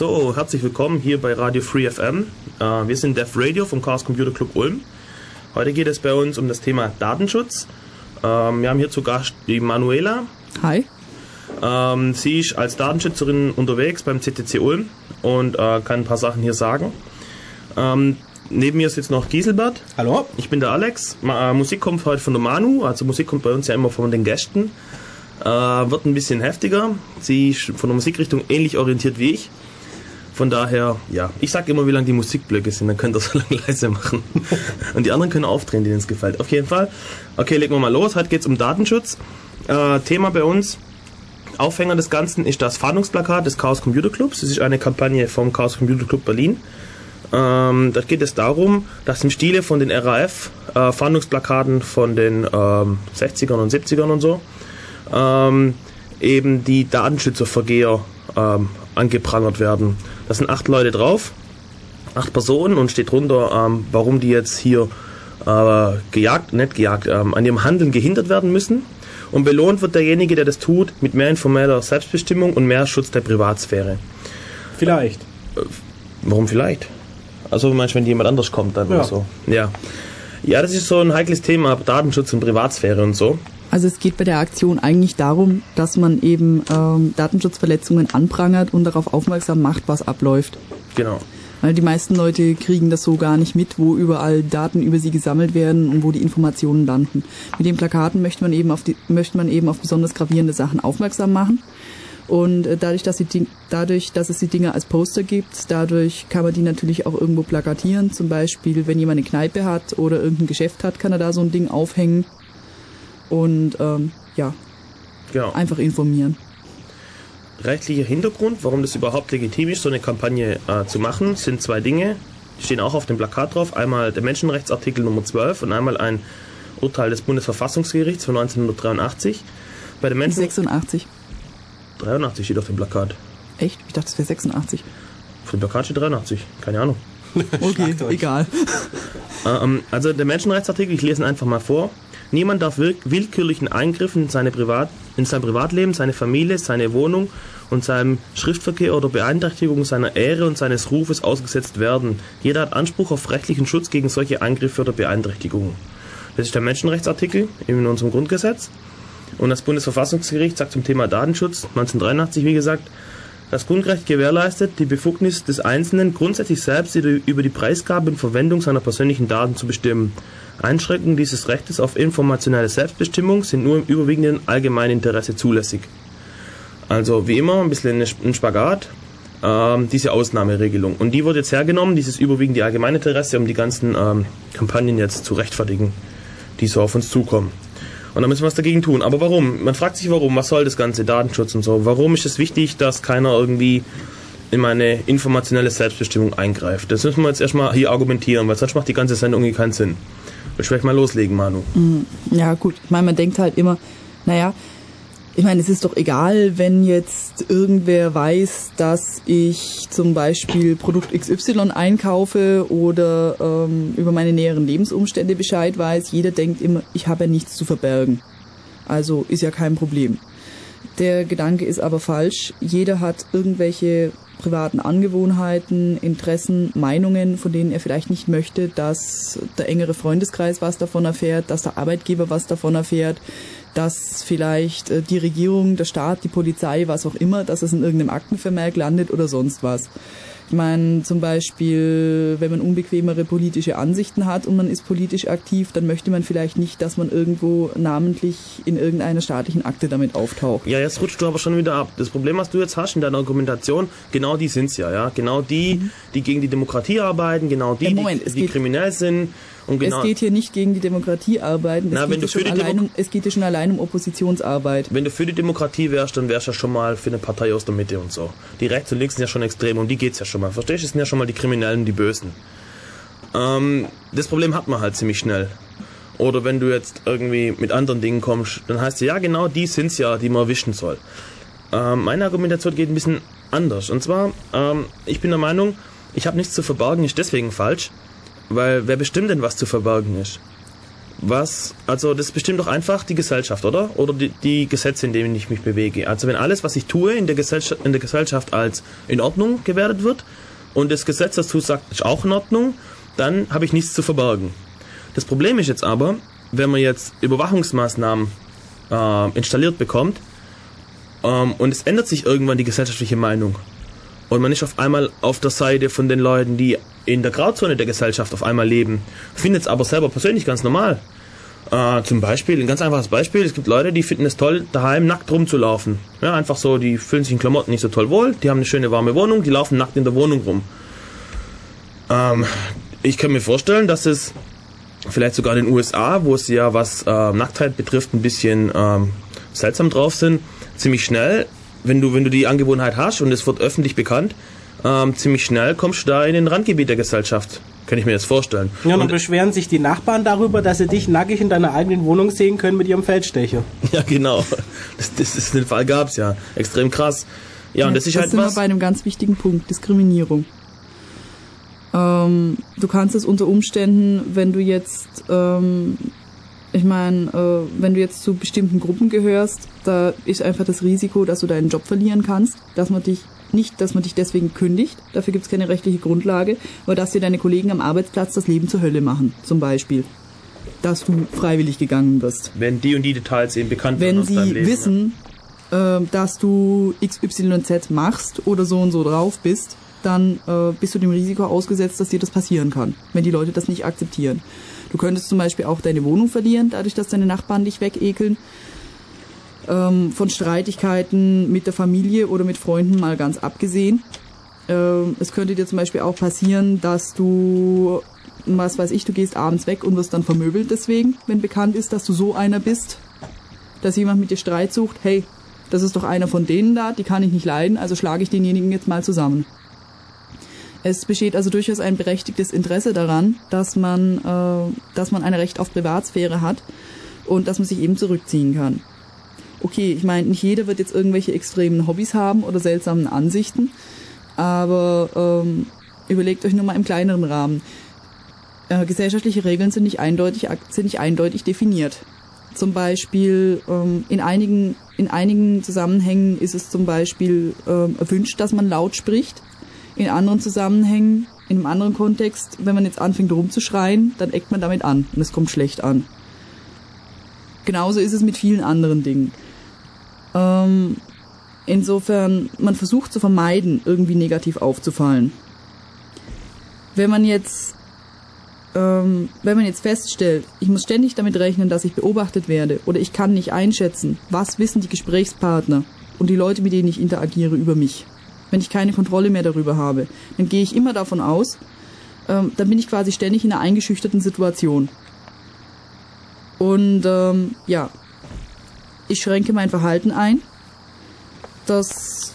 So, herzlich willkommen hier bei Radio Free FM. Äh, wir sind Dev Radio vom Chaos Computer Club Ulm. Heute geht es bei uns um das Thema Datenschutz. Ähm, wir haben hier zu Gast die Manuela. Hi. Ähm, sie ist als Datenschützerin unterwegs beim CTC Ulm und äh, kann ein paar Sachen hier sagen. Ähm, neben mir sitzt noch Giselbert. Hallo. Ich bin der Alex. Äh, Musik kommt heute von der Manu, also Musik kommt bei uns ja immer von den Gästen. Wird ein bisschen heftiger. Sie ist von der Musikrichtung ähnlich orientiert wie ich. Von daher, ja, ich sag immer, wie lang die Musikblöcke sind, dann könnt ihr so lange leise machen. Und die anderen können aufdrehen, denen es gefällt. Auf jeden Fall. Okay, legen wir mal los. Heute geht es um Datenschutz. Äh, Thema bei uns, Aufhänger des Ganzen ist das Fahndungsplakat des Chaos Computer Clubs. Das ist eine Kampagne vom Chaos Computer Club Berlin. Ähm, da geht es darum, dass im Stile von den RAF äh, Fahndungsplakaten von den ähm, 60ern und 70ern und so ähm, eben die Datenschützervergeher ähm, angeprangert werden. Da sind acht Leute drauf, acht Personen und steht drunter, ähm, warum die jetzt hier äh, gejagt, nicht gejagt, ähm, an ihrem Handeln gehindert werden müssen. Und belohnt wird derjenige, der das tut, mit mehr informeller Selbstbestimmung und mehr Schutz der Privatsphäre. Vielleicht. Äh, warum vielleicht? Also meinst du, wenn jemand anders kommt dann Ja. oder so? Ja. Ja, das ist so ein heikles Thema, Datenschutz und Privatsphäre und so. Also es geht bei der Aktion eigentlich darum, dass man eben ähm, Datenschutzverletzungen anprangert und darauf aufmerksam macht, was abläuft. Genau. Weil die meisten Leute kriegen das so gar nicht mit, wo überall Daten über sie gesammelt werden und wo die Informationen landen. Mit den Plakaten möchte man eben auf die, möchte man eben auf besonders gravierende Sachen aufmerksam machen. Und äh, dadurch, dass, sie die, dadurch, dass es die Dinge als Poster gibt, dadurch kann man die natürlich auch irgendwo plakatieren. Zum Beispiel, wenn jemand eine Kneipe hat oder irgendein Geschäft hat, kann er da so ein Ding aufhängen. Und ähm, ja, Genau. einfach informieren. Rechtlicher Hintergrund, warum das überhaupt legitim ist, so eine Kampagne äh, zu machen, sind zwei Dinge. Die stehen auch auf dem Plakat drauf. Einmal der Menschenrechtsartikel Nummer 12 und einmal ein Urteil des Bundesverfassungsgerichts von 1983. Bei dem Menschen 86. 83 steht auf dem Plakat. Echt? Ich dachte, es wäre 86. Auf dem Plakat steht 83. Keine Ahnung. Okay, egal. Ähm, also der Menschenrechtsartikel, ich lese ihn einfach mal vor. Niemand darf will willkürlichen Eingriffen in, seine Privat in sein Privatleben, seine Familie, seine Wohnung und seinem Schriftverkehr oder Beeinträchtigung seiner Ehre und seines Rufes ausgesetzt werden. Jeder hat Anspruch auf rechtlichen Schutz gegen solche Eingriffe oder Beeinträchtigungen. Das ist der Menschenrechtsartikel in unserem Grundgesetz. Und das Bundesverfassungsgericht sagt zum Thema Datenschutz 1983, wie gesagt, das Grundrecht gewährleistet die Befugnis des Einzelnen, grundsätzlich selbst über die Preisgabe und Verwendung seiner persönlichen Daten zu bestimmen. Einschränkungen dieses Rechtes auf informationelle Selbstbestimmung sind nur im überwiegenden allgemeinen Interesse zulässig. Also wie immer ein bisschen ein Spagat, ähm, diese Ausnahmeregelung. Und die wird jetzt hergenommen, dieses überwiegende allgemeine Interesse, um die ganzen ähm, Kampagnen jetzt zu rechtfertigen, die so auf uns zukommen. Und da müssen wir was dagegen tun. Aber warum? Man fragt sich warum, was soll das ganze Datenschutz und so? Warum ist es wichtig, dass keiner irgendwie in meine informationelle Selbstbestimmung eingreift? Das müssen wir jetzt erstmal hier argumentieren, weil sonst macht die ganze Sendung irgendwie keinen Sinn. Du vielleicht mal loslegen, Manu? Ja, gut. Ich meine, man denkt halt immer, naja, ich meine, es ist doch egal, wenn jetzt irgendwer weiß, dass ich zum Beispiel Produkt XY einkaufe oder ähm, über meine näheren Lebensumstände Bescheid weiß. Jeder denkt immer, ich habe ja nichts zu verbergen. Also ist ja kein Problem. Der Gedanke ist aber falsch. Jeder hat irgendwelche privaten Angewohnheiten, Interessen, Meinungen, von denen er vielleicht nicht möchte, dass der engere Freundeskreis was davon erfährt, dass der Arbeitgeber was davon erfährt, dass vielleicht äh, die Regierung, der Staat, die Polizei, was auch immer, dass es in irgendeinem Aktenvermerk landet oder sonst was. Ich meine, zum Beispiel, wenn man unbequemere politische Ansichten hat und man ist politisch aktiv, dann möchte man vielleicht nicht, dass man irgendwo namentlich in irgendeiner staatlichen Akte damit auftaucht. Ja, jetzt rutscht du aber schon wieder ab. Das Problem, was du jetzt hast in deiner Argumentation, genau die sind's ja, ja. Genau die, die gegen die Demokratie arbeiten, genau die, Ja, Moment, die, die kriminell sind. Und genau, Es geht hier nicht gegen die Demokratie arbeiten, es, Na, wenn geht, schon für die allein Demo- um, es geht hier schon allein um Oppositionsarbeit. wenn du für die Demokratie wärst, dann wärst du ja schon mal für eine Partei aus der Mitte und so. Die rechts und links sind ja schon extrem, um die geht's ja schon mal. Verstehst du? Das sind ja schon mal die Kriminellen, die Bösen. Ähm, das Problem hat man halt ziemlich schnell. Oder wenn du jetzt irgendwie mit anderen Dingen kommst, dann heißt es ja genau, die sind's ja, die man erwischen soll. Ähm, meine Argumentation geht ein bisschen anders. Und zwar, ähm, ich bin der Meinung, ich habe nichts zu verbergen, ist deswegen falsch, weil wer bestimmt denn, was zu verbergen ist? was, also das bestimmt doch einfach die Gesellschaft, oder? Oder die, die, Gesetze, in denen ich mich bewege. Also wenn alles, was ich tue, in der, Gesellschaft, in der Gesellschaft als in Ordnung gewertet wird und das Gesetz dazu sagt, ist auch in Ordnung, dann habe ich nichts zu verbergen. Das Problem ist jetzt aber, wenn man jetzt Überwachungsmaßnahmen äh, installiert bekommt ähm, und es ändert sich irgendwann die gesellschaftliche Meinung und man ist auf einmal auf der Seite von den Leuten, die in der Grauzone der Gesellschaft auf einmal leben, findet es aber selber persönlich ganz normal. Äh, zum Beispiel, ein ganz einfaches Beispiel, es gibt Leute, die finden es toll, daheim nackt rumzulaufen. Ja, einfach so, die fühlen sich in Klamotten nicht so toll wohl, die haben eine schöne warme Wohnung, die laufen nackt in der Wohnung rum. Ähm, ich kann mir vorstellen, dass es vielleicht sogar in den USA, wo es ja was äh, Nacktheit betrifft, ein bisschen ähm, seltsam drauf sind, ziemlich schnell, wenn du, wenn du die Angewohnheit hast und es wird öffentlich bekannt, ähm, ziemlich schnell kommst du da in den Randgebiet der Gesellschaft. Kann ich mir jetzt vorstellen. Ja, und, und beschweren sich die Nachbarn darüber, dass sie dich nackig in deiner eigenen Wohnung sehen können mit ihrem Feldstecher. Ja, genau. Das, das ist den Fall gab's ja. Extrem krass. Ja, ja und das ist das halt sind was. wir bei einem ganz wichtigen Punkt, Diskriminierung. Ähm, du kannst es unter Umständen, wenn du jetzt, ähm, ich meine, äh, wenn du jetzt zu bestimmten Gruppen gehörst, da ist einfach das Risiko, dass du deinen Job verlieren kannst, dass man dich nicht, dass man dich deswegen kündigt, dafür gibt es keine rechtliche Grundlage, aber dass dir deine Kollegen am Arbeitsplatz das Leben zur Hölle machen, zum Beispiel. Dass du freiwillig gegangen wirst. Wenn die und die Details eben bekannt Wenn werden deinem sie Leben, wissen, äh, dass du XYZ machst oder so und so drauf bist, dann äh, bist du dem Risiko ausgesetzt, dass dir das passieren kann, wenn die Leute das nicht akzeptieren. Du könntest zum Beispiel auch deine Wohnung verlieren, dadurch, dass deine Nachbarn dich wegekeln. Ähm, von Streitigkeiten mit der Familie oder mit Freunden mal ganz abgesehen. Ähm, es könnte dir zum Beispiel auch passieren, dass du, was weiß ich, du gehst abends weg und wirst dann vermöbelt deswegen, wenn bekannt ist, dass du so einer bist, dass jemand mit dir Streit sucht. Hey, das ist doch einer von denen da, die kann ich nicht leiden, also schlage ich denjenigen jetzt mal zusammen. Es besteht also durchaus ein berechtigtes Interesse daran, dass man, äh, dass man ein Recht auf Privatsphäre hat und dass man sich eben zurückziehen kann. Okay, ich meine, nicht jeder wird jetzt irgendwelche extremen Hobbys haben oder seltsamen Ansichten, aber ähm, überlegt euch nur mal im kleineren Rahmen. Äh, gesellschaftliche Regeln sind nicht eindeutig, sind nicht eindeutig definiert. Zum Beispiel ähm, in einigen in einigen Zusammenhängen ist es zum Beispiel ähm, erwünscht, dass man laut spricht in anderen Zusammenhängen, in einem anderen Kontext, wenn man jetzt anfängt rumzuschreien, dann eckt man damit an und es kommt schlecht an. Genauso ist es mit vielen anderen Dingen. Ähm, insofern, man versucht zu vermeiden, irgendwie negativ aufzufallen. Wenn man jetzt, ähm, wenn man jetzt feststellt, ich muss ständig damit rechnen, dass ich beobachtet werde oder ich kann nicht einschätzen, was wissen die Gesprächspartner und die Leute, mit denen ich interagiere, über mich wenn ich keine Kontrolle mehr darüber habe, dann gehe ich immer davon aus, ähm, dann bin ich quasi ständig in einer eingeschüchterten Situation. Und ähm, ja, ich schränke mein Verhalten ein. Das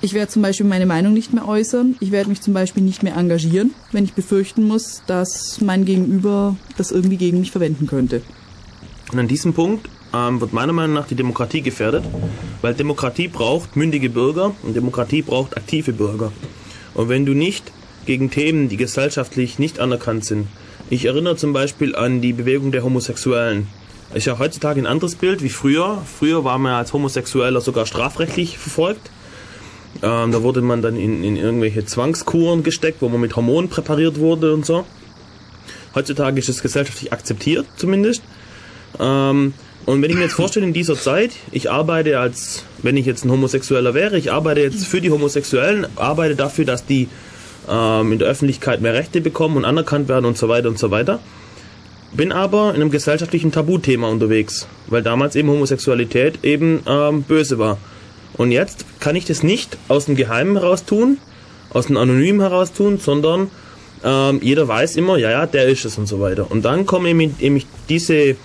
ich werde zum Beispiel meine Meinung nicht mehr äußern. Ich werde mich zum Beispiel nicht mehr engagieren, wenn ich befürchten muss, dass mein Gegenüber das irgendwie gegen mich verwenden könnte. Und an diesem Punkt ähm, wird meiner Meinung nach die Demokratie gefährdet, weil Demokratie braucht mündige Bürger und Demokratie braucht aktive Bürger. Und wenn du nicht gegen Themen, die gesellschaftlich nicht anerkannt sind, ich erinnere zum Beispiel an die Bewegung der Homosexuellen. Ist ja heutzutage ein anderes Bild wie früher. Früher war man als Homosexueller sogar strafrechtlich verfolgt. Ähm, da wurde man dann in, in irgendwelche Zwangskuren gesteckt, wo man mit Hormonen präpariert wurde und so. Heutzutage ist es gesellschaftlich akzeptiert zumindest. Ähm, und wenn ich mir jetzt vorstelle, in dieser Zeit, ich arbeite als, wenn ich jetzt ein Homosexueller wäre, ich arbeite jetzt für die Homosexuellen, arbeite dafür, dass die ähm, in der Öffentlichkeit mehr Rechte bekommen und anerkannt werden und so weiter und so weiter. Bin aber in einem gesellschaftlichen Tabuthema unterwegs, weil damals eben Homosexualität eben ähm, böse war. Und jetzt kann ich das nicht aus dem Geheimen heraus tun, aus dem Anonymen heraus tun, sondern ähm, jeder weiß immer, ja, ja, der ist es und so weiter. Und dann kommen eben, eben diese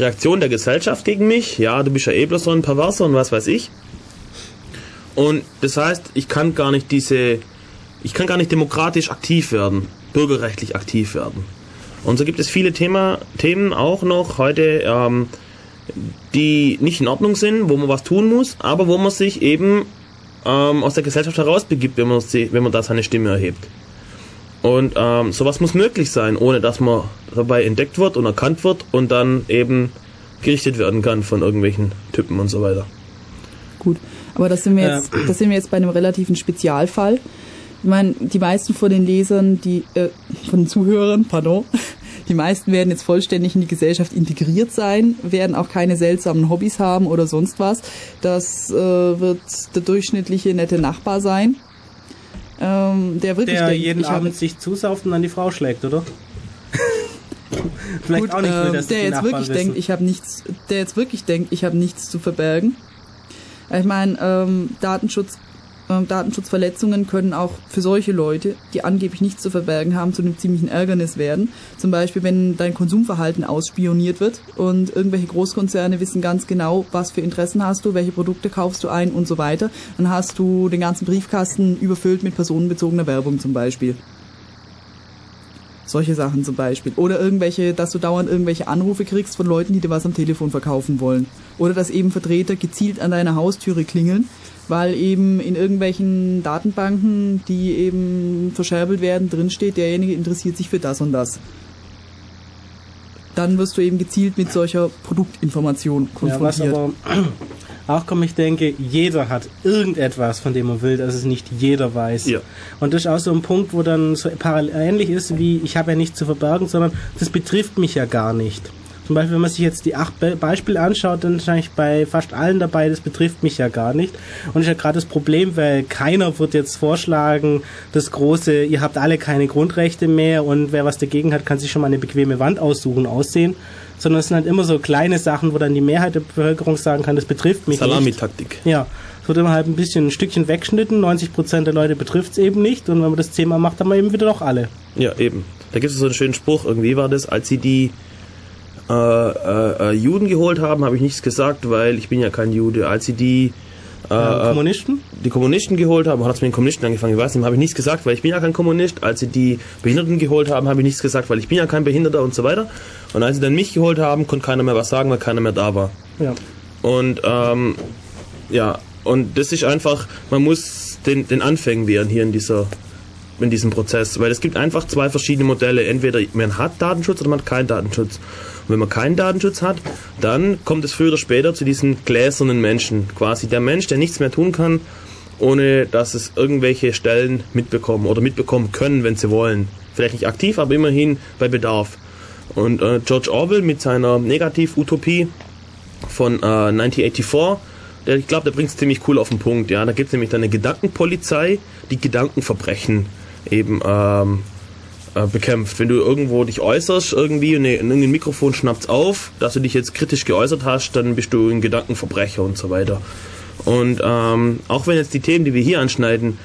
Reaktion der Gesellschaft gegen mich. Ja, du bist ja eh bloß so ein Perverser und was weiß ich. Und das heißt, ich kann gar nicht diese, ich kann gar nicht demokratisch aktiv werden, bürgerrechtlich aktiv werden. Und so gibt es viele Thema, Themen auch noch heute, ähm, die nicht in Ordnung sind, wo man was tun muss, aber wo man sich eben ähm, aus der Gesellschaft herausbegibt, wenn man, wenn man da seine Stimme erhebt. Und ähm, sowas muss möglich sein, ohne dass man dabei entdeckt wird und erkannt wird und dann eben gerichtet werden kann von irgendwelchen Typen und so weiter. Gut, aber das sind wir jetzt, das sind wir jetzt bei einem relativen Spezialfall. Ich meine, die meisten von den Lesern, die äh, von den Zuhörern, pardon, die meisten werden jetzt vollständig in die Gesellschaft integriert sein, werden auch keine seltsamen Hobbys haben oder sonst was. Das äh, wird der durchschnittliche nette Nachbar sein. Ähm, der wirklich Der denkt, jeden Abend sich zusauft und dann die Frau schlägt, oder? Vielleicht Gut, auch nicht will, ähm, dass der die jetzt Nachbarn wirklich wissen. denkt, ich habe nichts, der jetzt wirklich denkt, ich habe nichts zu verbergen. Ich meine, ähm, Datenschutz, ähm, Datenschutzverletzungen können auch für solche Leute, die angeblich nichts zu verbergen haben, zu einem ziemlichen Ärgernis werden. Zum Beispiel, wenn dein Konsumverhalten ausspioniert wird und irgendwelche Großkonzerne wissen ganz genau, was für Interessen hast du, welche Produkte kaufst du ein und so weiter. Dann hast du den ganzen Briefkasten überfüllt mit personenbezogener Werbung zum Beispiel. Solche Sachen zum Beispiel. Oder irgendwelche, dass du dauernd irgendwelche Anrufe kriegst von Leuten, die dir was am Telefon verkaufen wollen. Oder dass eben Vertreter gezielt an deiner Haustüre klingeln, weil eben in irgendwelchen Datenbanken, die eben verscherbelt werden, drinsteht, derjenige interessiert sich für das und das. Dann wirst du eben gezielt mit solcher Produktinformation Ja, konfrontiert. aber auch kommt, ich denke, jeder hat irgendetwas, von dem man will, dass es nicht jeder weiß. Ja. Und das ist auch so ein Punkt, wo dann so parallel ähnlich ist wie, ich habe ja nichts zu verbergen, sondern das betrifft mich ja gar nicht. Zum Beispiel, wenn man sich jetzt die acht Be Beispiele anschaut, dann ist eigentlich bei fast allen dabei, das betrifft mich ja gar nicht. Und ist ja gerade das Problem, weil keiner wird jetzt vorschlagen, das große, ihr habt alle keine Grundrechte mehr und wer was dagegen hat, kann sich schon mal eine bequeme Wand aussuchen, aussehen. Sondern es sind halt immer so kleine Sachen, wo dann die Mehrheit der Bevölkerung sagen kann, das betrifft mich nicht. Salamitaktik. Ja, es wird immer halt ein bisschen ein Stückchen weggeschnitten, 90% der Leute betrifft es eben nicht und wenn man das Thema macht, haben wir eben wieder doch alle. Ja, eben. Da gibt es so einen schönen Spruch, irgendwie war das, als sie die äh, äh, äh, Juden geholt haben, habe ich nichts gesagt, weil ich bin ja kein Jude. Als sie die äh, äh, Kommunisten? die Kommunisten geholt haben, hat es mit den Kommunisten angefangen, ich weiß nicht, habe ich nichts gesagt, weil ich bin ja kein Kommunist. Als sie die Behinderten geholt haben, habe ich nichts gesagt, weil ich bin ja kein Behinderter und so weiter. Und als sie dann mich geholt haben, konnte keiner mehr was sagen, weil keiner mehr da war. Ja. Und ähm, ja, und das ist einfach, man muss den, den Anfängen wehren hier in dieser in diesem Prozess, weil es gibt einfach zwei verschiedene Modelle. Entweder man hat Datenschutz oder man hat keinen Datenschutz. Und wenn man keinen Datenschutz hat, dann kommt es früher oder später zu diesen gläsernen Menschen. Quasi der Mensch, der nichts mehr tun kann, ohne dass es irgendwelche Stellen mitbekommen oder mitbekommen können, wenn sie wollen. Vielleicht nicht aktiv, aber immerhin bei Bedarf. Und äh, George Orwell mit seiner Negativ-Utopie von äh, 1984, der, ich glaube, der bringt es ziemlich cool auf den Punkt. Ja, da gibt es nämlich dann eine Gedankenpolizei, die Gedankenverbrechen eben ähm, äh, bekämpft. Wenn du irgendwo dich äußerst irgendwie und eine- irgendein Mikrofon schnappt's auf, dass du dich jetzt kritisch geäußert hast, dann bist du ein Gedankenverbrecher und so weiter. Und ähm, auch wenn jetzt die Themen, die wir hier anschneiden,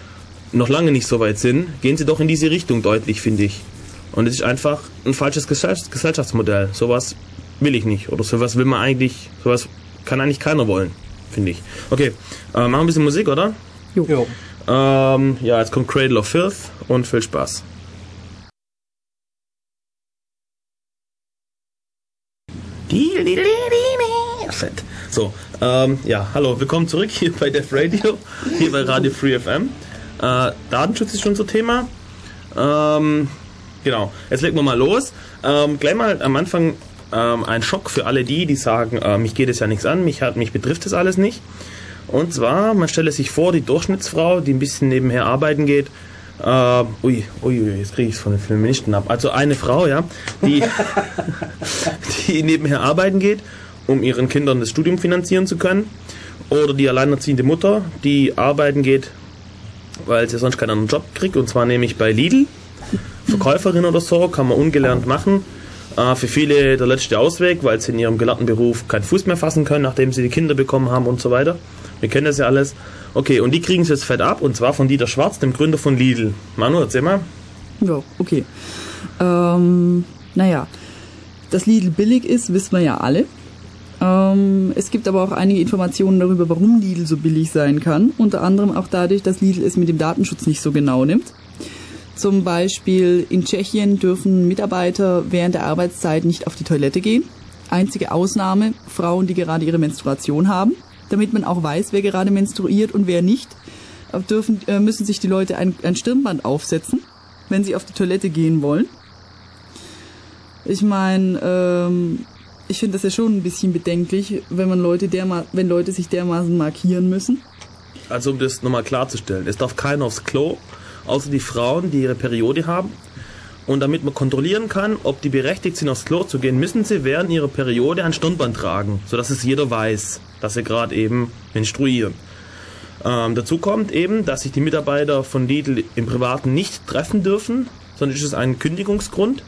noch lange nicht so weit sind, gehen sie doch in diese Richtung deutlich, finde ich. Und es ist einfach ein falsches Gesell- Gesellschaftsmodell. Sowas will ich nicht. Oder sowas will man eigentlich, sowas kann eigentlich keiner wollen, finde ich. Okay, äh, machen wir ein bisschen Musik, oder? Jo. Ähm, ja, jetzt kommt Cradle of Filth und viel Spaß. So, ähm, ja, hallo, willkommen zurück hier bei Def Radio, hier bei Radio Free FM. Äh, Datenschutz ist schon so Thema. Ähm, genau, jetzt legen wir mal los. Ähm, gleich mal am Anfang ähm, ein Schock für alle die, die sagen, äh, mich geht es ja nichts an, mich, hat, mich betrifft das alles nicht. Und zwar, man stelle sich vor, die Durchschnittsfrau, die ein bisschen nebenher arbeiten geht, äh, ui, ui, ui, jetzt kriege ich es von den Feministen ab. Also eine Frau, ja, die, die nebenher arbeiten geht, um ihren Kindern das Studium finanzieren zu können. Oder die alleinerziehende Mutter, die arbeiten geht, weil sie sonst keinen anderen Job kriegt, und zwar nämlich bei Lidl. Verkäuferin oder so, kann man ungelernt machen. Äh, für viele der letzte Ausweg, weil sie in ihrem gelernten Beruf keinen Fuß mehr fassen können, nachdem sie die Kinder bekommen haben und so weiter. Wir kennen das ja alles. Okay, und die kriegen es jetzt fett ab, und zwar von Dieter Schwarz, dem Gründer von Lidl. Manu, erzähl mal. Ja, okay. Ähm, naja, dass Lidl billig ist, wissen wir ja alle. Ähm, es gibt aber auch einige Informationen darüber, warum Lidl so billig sein kann. Unter anderem auch dadurch, dass Lidl es mit dem Datenschutz nicht so genau nimmt. Zum Beispiel in Tschechien dürfen Mitarbeiter während der Arbeitszeit nicht auf die Toilette gehen. Einzige Ausnahme, Frauen, die gerade ihre Menstruation haben. Damit man auch weiß, wer gerade menstruiert und wer nicht, dürfen, äh, müssen sich die Leute ein, ein Stirnband aufsetzen, wenn sie auf die Toilette gehen wollen. Ich meine, ähm, ich finde das ja schon ein bisschen bedenklich, wenn man Leute derma wenn Leute sich dermaßen markieren müssen. Also um das nochmal klarzustellen, es darf keiner aufs Klo, außer die Frauen, die ihre Periode haben. Und damit man kontrollieren kann, ob die berechtigt sind, aufs Klo zu gehen, müssen sie während ihrer Periode ein Stirnband tragen, sodass es jeder weiß, dass sie gerade eben menstruieren. Ähm, dazu kommt eben, dass sich die Mitarbeiter von Lidl im Privaten nicht treffen dürfen, sondern ist es ein Kündigungsgrund.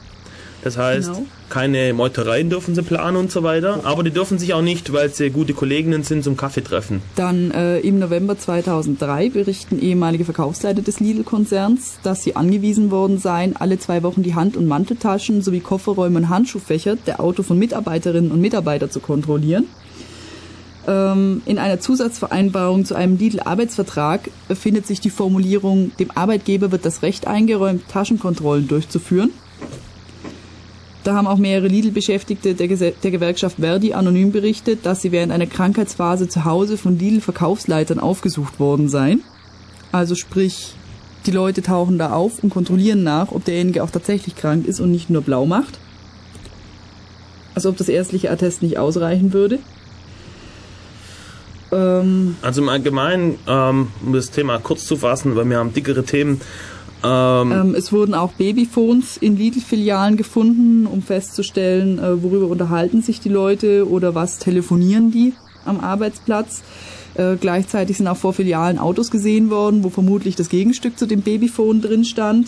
Das heißt, Genau. keine Meutereien dürfen sie planen und so weiter. Aber die dürfen sich auch nicht, weil sie gute Kolleginnen sind, zum Kaffee treffen. Dann äh, im November 2003 berichten ehemalige Verkaufsleiter des Lidl-Konzerns, dass sie angewiesen worden seien, alle zwei Wochen die Hand- und Manteltaschen sowie Kofferräume und Handschuhfächer der Auto von Mitarbeiterinnen und Mitarbeitern zu kontrollieren. Ähm, in einer Zusatzvereinbarung zu einem Lidl-Arbeitsvertrag findet sich die Formulierung, dem Arbeitgeber wird das Recht eingeräumt, Taschenkontrollen durchzuführen. Da haben auch mehrere Lidl-Beschäftigte der, der Gewerkschaft Verdi anonym berichtet, dass sie während einer Krankheitsphase zu Hause von Lidl-Verkaufsleitern aufgesucht worden seien. Also sprich, die Leute tauchen da auf und kontrollieren nach, ob derjenige auch tatsächlich krank ist und nicht nur blau macht. Also ob das ärztliche Attest nicht ausreichen würde. Ähm, Also im Allgemeinen, ähm, um das Thema kurz zu fassen, weil wir haben dickere Themen. Ähm, Ähm, es wurden auch Babyphones in Lidl-Filialen gefunden, um festzustellen, äh, worüber unterhalten sich die Leute oder was telefonieren die am Arbeitsplatz. Äh, gleichzeitig sind auch vor Filialen Autos gesehen worden, wo vermutlich das Gegenstück zu dem Babyphone drin stand.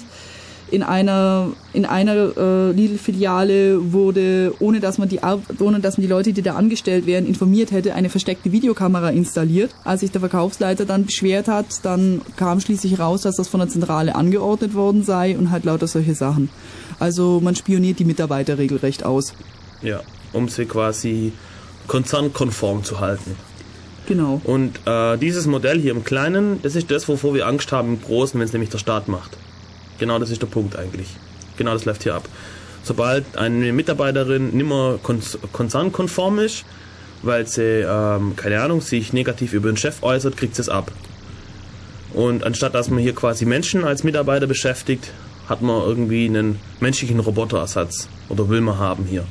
In einer, in einer äh, Lidl-Filiale wurde, ohne dass, man die, Ar- ohne dass man die Leute, die da angestellt wären, informiert hätte, eine versteckte Videokamera installiert. Als sich der Verkaufsleiter dann beschwert hat, dann kam schließlich raus, dass das von der Zentrale angeordnet worden sei und halt lauter solche Sachen. Also man spioniert die Mitarbeiter regelrecht aus. ja, um sie quasi konzernkonform zu halten. Genau. Und äh, dieses Modell hier im Kleinen, das ist das, wovor wir Angst haben im Großen, wenn es nämlich der Staat macht. Genau das ist der Punkt eigentlich. Genau das läuft hier ab. Sobald eine Mitarbeiterin nimmer kon konzernkonform ist, weil sie, ähm, keine Ahnung, sich negativ über den Chef äußert, kriegt sie es ab. Und anstatt dass man hier quasi Menschen als Mitarbeiter beschäftigt, hat man irgendwie einen menschlichen Roboterersatz. Oder will man haben hier.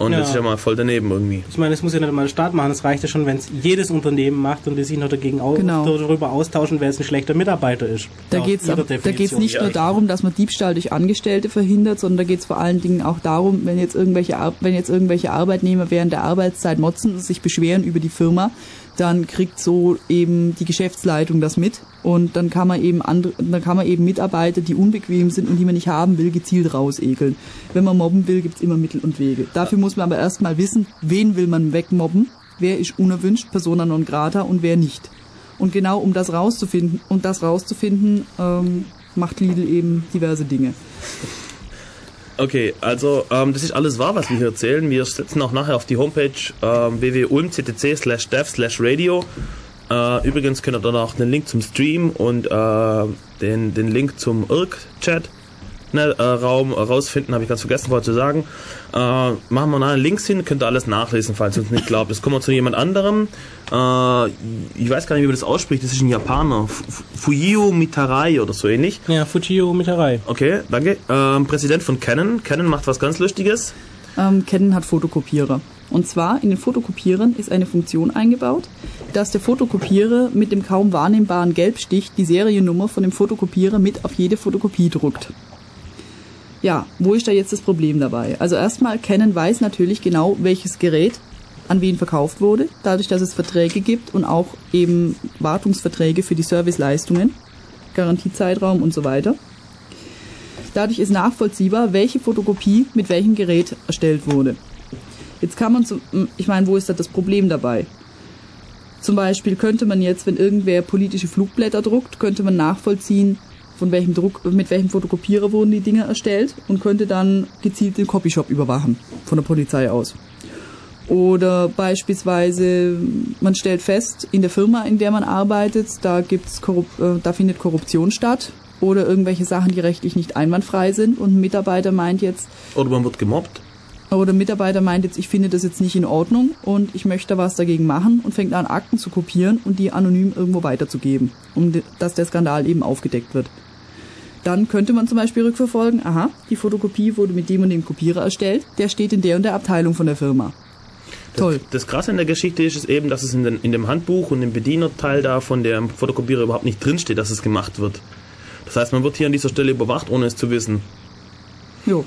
Und Ja. das ist ja mal voll daneben irgendwie. Ich meine, es muss ja nicht mal der Staat machen, es reicht ja schon, wenn es jedes Unternehmen macht und die sich noch dagegen au Genau. darüber austauschen, wer jetzt ein schlechter Mitarbeiter ist. Da ihrer ab- da geht's nicht Ja. nur darum, dass man Diebstahl durch Angestellte verhindert, sondern da geht's vor allen Dingen auch darum, wenn jetzt irgendwelche wenn jetzt irgendwelche Arbeitnehmer während der Arbeitszeit motzen und sich beschweren über die Firma, dann kriegt so eben die Geschäftsleitung das mit und dann kann man eben andere, dann kann man eben Mitarbeiter, die unbequem sind und die man nicht haben will, gezielt rausekeln. Wenn man mobben will, gibt's immer Mittel und Wege. Dafür muss man aber erstmal wissen, wen will man wegmobben, wer ist unerwünscht, persona non grata und wer nicht. Und genau um das rauszufinden, und das rauszufinden, ähm, macht Lidl eben diverse Dinge. Okay, also ähm, das ist alles wahr, was wir hier erzählen. Wir setzen auch nachher auf die Homepage ähm, www.ulmctc slash dev slash radio. Äh, übrigens könnt ihr dort auch den Link zum Stream und äh, den, den Link zum IRC-Chat ne, äh, Raum rausfinden, habe ich ganz vergessen vorher zu sagen. Äh, machen wir nachher Links hin, könnt ihr alles nachlesen, falls ihr uns nicht glaubt. Jetzt kommen wir zu jemand anderem. Äh, ich weiß gar nicht, wie man das ausspricht, das ist ein Japaner. F- Fujio Mitarai oder so ähnlich. Ja, Fujio Miterei. Okay, danke. Ähm, Präsident von Canon. Canon macht was ganz Lustiges. Ähm, Canon hat Fotokopierer. Und zwar in den Fotokopierern ist eine Funktion eingebaut, dass der Fotokopierer mit dem kaum wahrnehmbaren Gelbstich die Seriennummer von dem Fotokopierer mit auf jede Fotokopie druckt. Ja, wo ist da jetzt das Problem dabei? Also erstmal, Canon weiß natürlich genau, welches Gerät an wen verkauft wurde, dadurch, dass es Verträge gibt und auch eben Wartungsverträge für die Serviceleistungen, Garantiezeitraum und so weiter. Dadurch ist nachvollziehbar, welche Fotokopie mit welchem Gerät erstellt wurde. Jetzt kann man, zum, ich meine, wo ist da das Problem dabei? Zum Beispiel könnte man jetzt, wenn irgendwer politische Flugblätter druckt, könnte man nachvollziehen, von welchem Druck, mit welchem Fotokopierer wurden die Dinge erstellt und könnte dann gezielt den Copyshop überwachen von der Polizei aus. Oder beispielsweise, man stellt fest, in der Firma, in der man arbeitet, da gibt's Korrup äh, da findet Korruption statt oder irgendwelche Sachen, die rechtlich nicht einwandfrei sind und ein Mitarbeiter meint jetzt, Oder man wird gemobbt. oder ein Mitarbeiter meint jetzt, ich finde das jetzt nicht in Ordnung und ich möchte was dagegen machen und fängt an, Akten zu kopieren und die anonym irgendwo weiterzugeben, um dass der Skandal eben aufgedeckt wird. Dann könnte man zum Beispiel rückverfolgen, aha, die Fotokopie wurde mit dem und dem Kopierer erstellt, der steht in der und der Abteilung von der Firma. Toll. Das Krasse in der Geschichte ist es eben, dass es in, den, in dem Handbuch und im Bedienerteil da von der Fotokopierer überhaupt nicht drinsteht, dass es gemacht wird. Das heißt, man wird hier an dieser Stelle überwacht, ohne es zu wissen. Jo.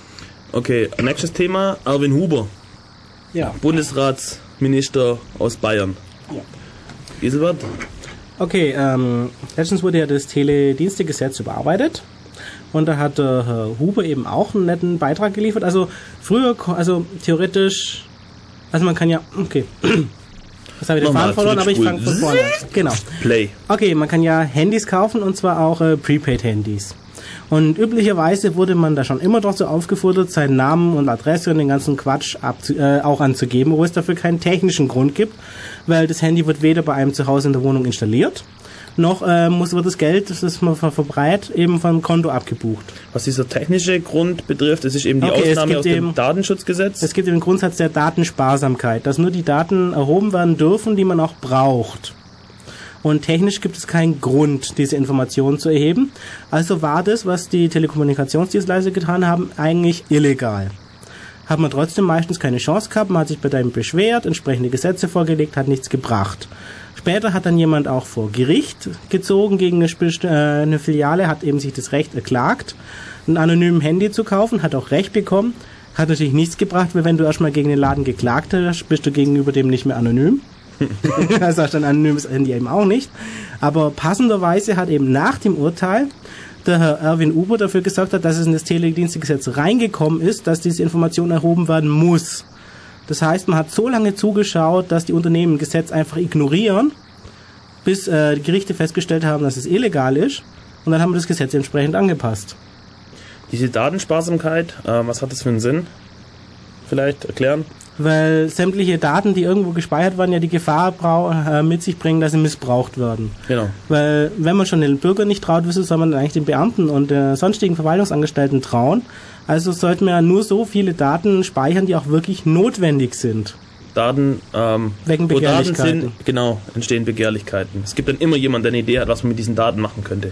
Okay, nächstes Thema, Erwin Huber, Ja. Bundesratsminister aus Bayern. Ja. Giselbert? Okay, ähm, letztens wurde ja das Teledienstegesetz überarbeitet. Und da hat Herr Huber eben auch einen netten Beitrag geliefert. Also früher, also theoretisch, also man kann ja, okay. Das habe ich den Faden verloren, aber ich fange von vorne an. Genau. Play. Okay, man kann ja Handys kaufen und zwar auch äh, Prepaid-Handys. Und üblicherweise wurde man da schon immer dazu aufgefordert, seinen Namen und Adresse und den ganzen Quatsch abzu äh, auch anzugeben, wo es dafür keinen technischen Grund gibt, weil das Handy wird weder bei einem zu Hause in der Wohnung installiert, noch äh, muss wird das Geld, das man ver- verbreitet, eben vom Konto abgebucht. Was dieser technische Grund betrifft, es ist eben die Okay, Ausnahme aus dem eben- Datenschutzgesetz. Es gibt den Grundsatz der Datensparsamkeit, dass nur die Daten erhoben werden dürfen, die man auch braucht. Und technisch gibt es keinen Grund, diese Informationen zu erheben. Also war das, was die Telekommunikationsdienstleister getan haben, eigentlich illegal. Hat man trotzdem meistens keine Chance gehabt, man hat sich bei dem beschwert, entsprechende Gesetze vorgelegt, hat nichts gebracht. Später hat dann jemand auch vor Gericht gezogen gegen eine, äh, eine Filiale, hat eben sich das Recht erklagt, ein anonymen Handy zu kaufen, hat auch Recht bekommen, hat natürlich nichts gebracht, weil wenn du erstmal gegen den Laden geklagt hast, bist du gegenüber dem nicht mehr anonym. also hast du ein anonymes Handy eben auch nicht. Aber passenderweise hat eben nach dem Urteil der Herr Erwin Uber dafür gesorgt hat, dass es in das Teledienstegesetz reingekommen ist, dass diese Information erhoben werden muss. Das heißt, man hat so lange zugeschaut, dass die Unternehmen Gesetz einfach ignorieren, bis äh, die Gerichte festgestellt haben, dass es illegal ist. Und dann haben wir das Gesetz entsprechend angepasst. Diese Datensparsamkeit, äh, was hat das für einen Sinn? Vielleicht erklären? Weil sämtliche Daten, die irgendwo gespeichert werden, ja die Gefahr äh, mit sich bringen, dass sie missbraucht werden. Genau. Weil wenn man schon den Bürgern nicht traut, wieso soll man dann eigentlich den Beamten und äh, sonstigen Verwaltungsangestellten trauen? Also sollten wir ja nur so viele Daten speichern, die auch wirklich notwendig sind. Daten, ähm, Wegen wo Daten Begehrlichkeiten. sind, genau, entstehen Begehrlichkeiten. Es gibt dann immer jemand, der eine Idee hat, was man mit diesen Daten machen könnte.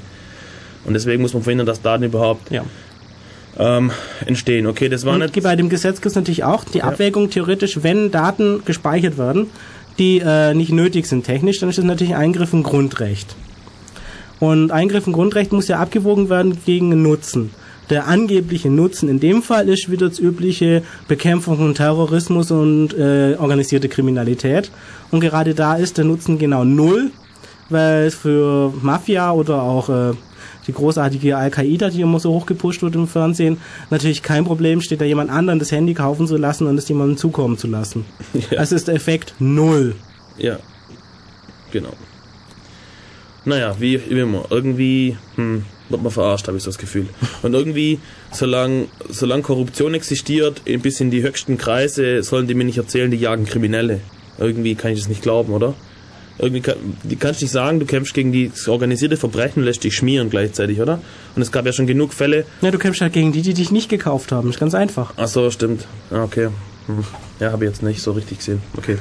Und deswegen muss man verhindern, dass Daten überhaupt Ja. Ähm, entstehen. Okay, das war nicht. bei dem Gesetz gibt es natürlich auch die Abwägung theoretisch, wenn Daten gespeichert werden, die äh, nicht nötig sind technisch, dann ist das natürlich Eingriff in Grundrecht. Und Eingriff in Grundrecht muss ja abgewogen werden gegen Nutzen. Der angebliche Nutzen in dem Fall ist wieder das übliche Bekämpfung von Terrorismus und äh, organisierte Kriminalität. Und gerade da ist der Nutzen genau null, weil es für Mafia oder auch äh, die großartige Al-Qaida, die immer so hochgepusht wird im Fernsehen, natürlich kein Problem steht, da jemand anderen das Handy kaufen zu lassen und es jemandem zukommen zu lassen. Ja. Also ist der Effekt null. Ja. Genau. Naja, wie immer. Irgendwie hm, wird man verarscht, habe ich so das Gefühl. Und irgendwie, solange solang Korruption existiert, bis in die höchsten Kreise, sollen die mir nicht erzählen, die jagen Kriminelle. Irgendwie kann ich das nicht glauben, oder? Irgendwie kann, die kannst nicht sagen, du kämpfst gegen das organisierte Verbrechen und lässt dich schmieren gleichzeitig, oder? Und es gab ja schon genug Fälle. Ja, du kämpfst halt gegen die, die dich nicht gekauft haben. Ist ganz einfach. Ach so, stimmt. Ah, Okay. Hm. Ja, habe ich jetzt nicht so richtig gesehen. Okay.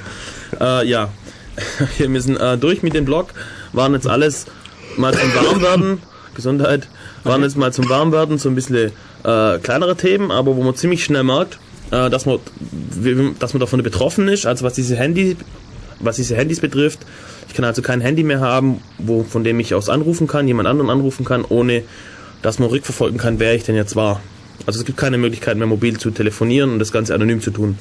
Äh, ja. Wir müssen äh, durch mit dem Blog. Waren jetzt alles mal zum Warmwerden. Gesundheit. Waren jetzt mal zum Warmwerden so ein bisschen äh, kleinere Themen, aber wo man ziemlich schnell merkt, äh, dass man, dass man davon betroffen ist. Also was diese Handy, was diese Handys betrifft. Ich kann also kein Handy mehr haben, wo, von dem ich aus anrufen kann, jemand anderen anrufen kann, ohne dass man rückverfolgen kann, wer ich denn jetzt war. Also es gibt keine Möglichkeit mehr mobil zu telefonieren und das Ganze anonym zu tun.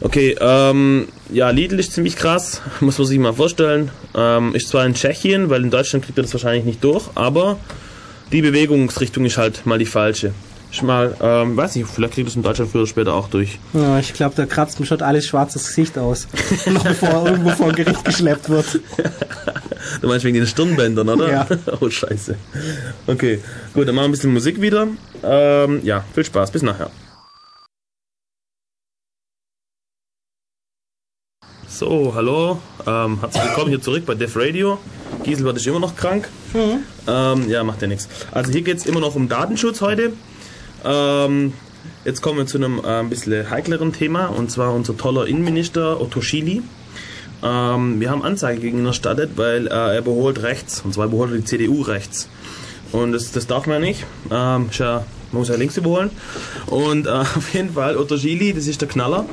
Okay, ähm, ja, Lidl ist ziemlich krass, muss man sich mal vorstellen. Ähm, ist zwar in Tschechien, weil in Deutschland kriegt er das wahrscheinlich nicht durch, aber die Bewegungsrichtung ist halt mal die falsche. Ist mal, ähm, weiß nicht, vielleicht kriegt es in Deutschland früher oder später auch durch. Ja, ich glaube, da kratzt mir schon alles schwarzes Gesicht aus. Noch bevor er irgendwo vor Gericht geschleppt wird. Du meinst wegen den Stirnbändern, oder? Ja. oh, scheiße. Okay, gut, dann machen wir ein bisschen Musik wieder. Ähm, ja, viel Spaß, bis nachher. So, hallo, ähm, herzlich willkommen hier zurück bei Def Radio. Giselbert ist immer noch krank. Ähm, ja, macht ja nichts. Also hier geht es immer noch um Datenschutz heute. Ähm, jetzt kommen wir zu einem äh, ein bisschen heikleren Thema und zwar unser toller Innenminister Otto Schily. Ähm, wir haben Anzeige gegen ihn erstattet, weil äh, er überholt rechts, und zwar überholt er die CDU rechts. Und das, das darf man nicht. Ähm, ja, man muss ja links überholen. Und äh, auf jeden Fall, Otogili, das ist der Knaller.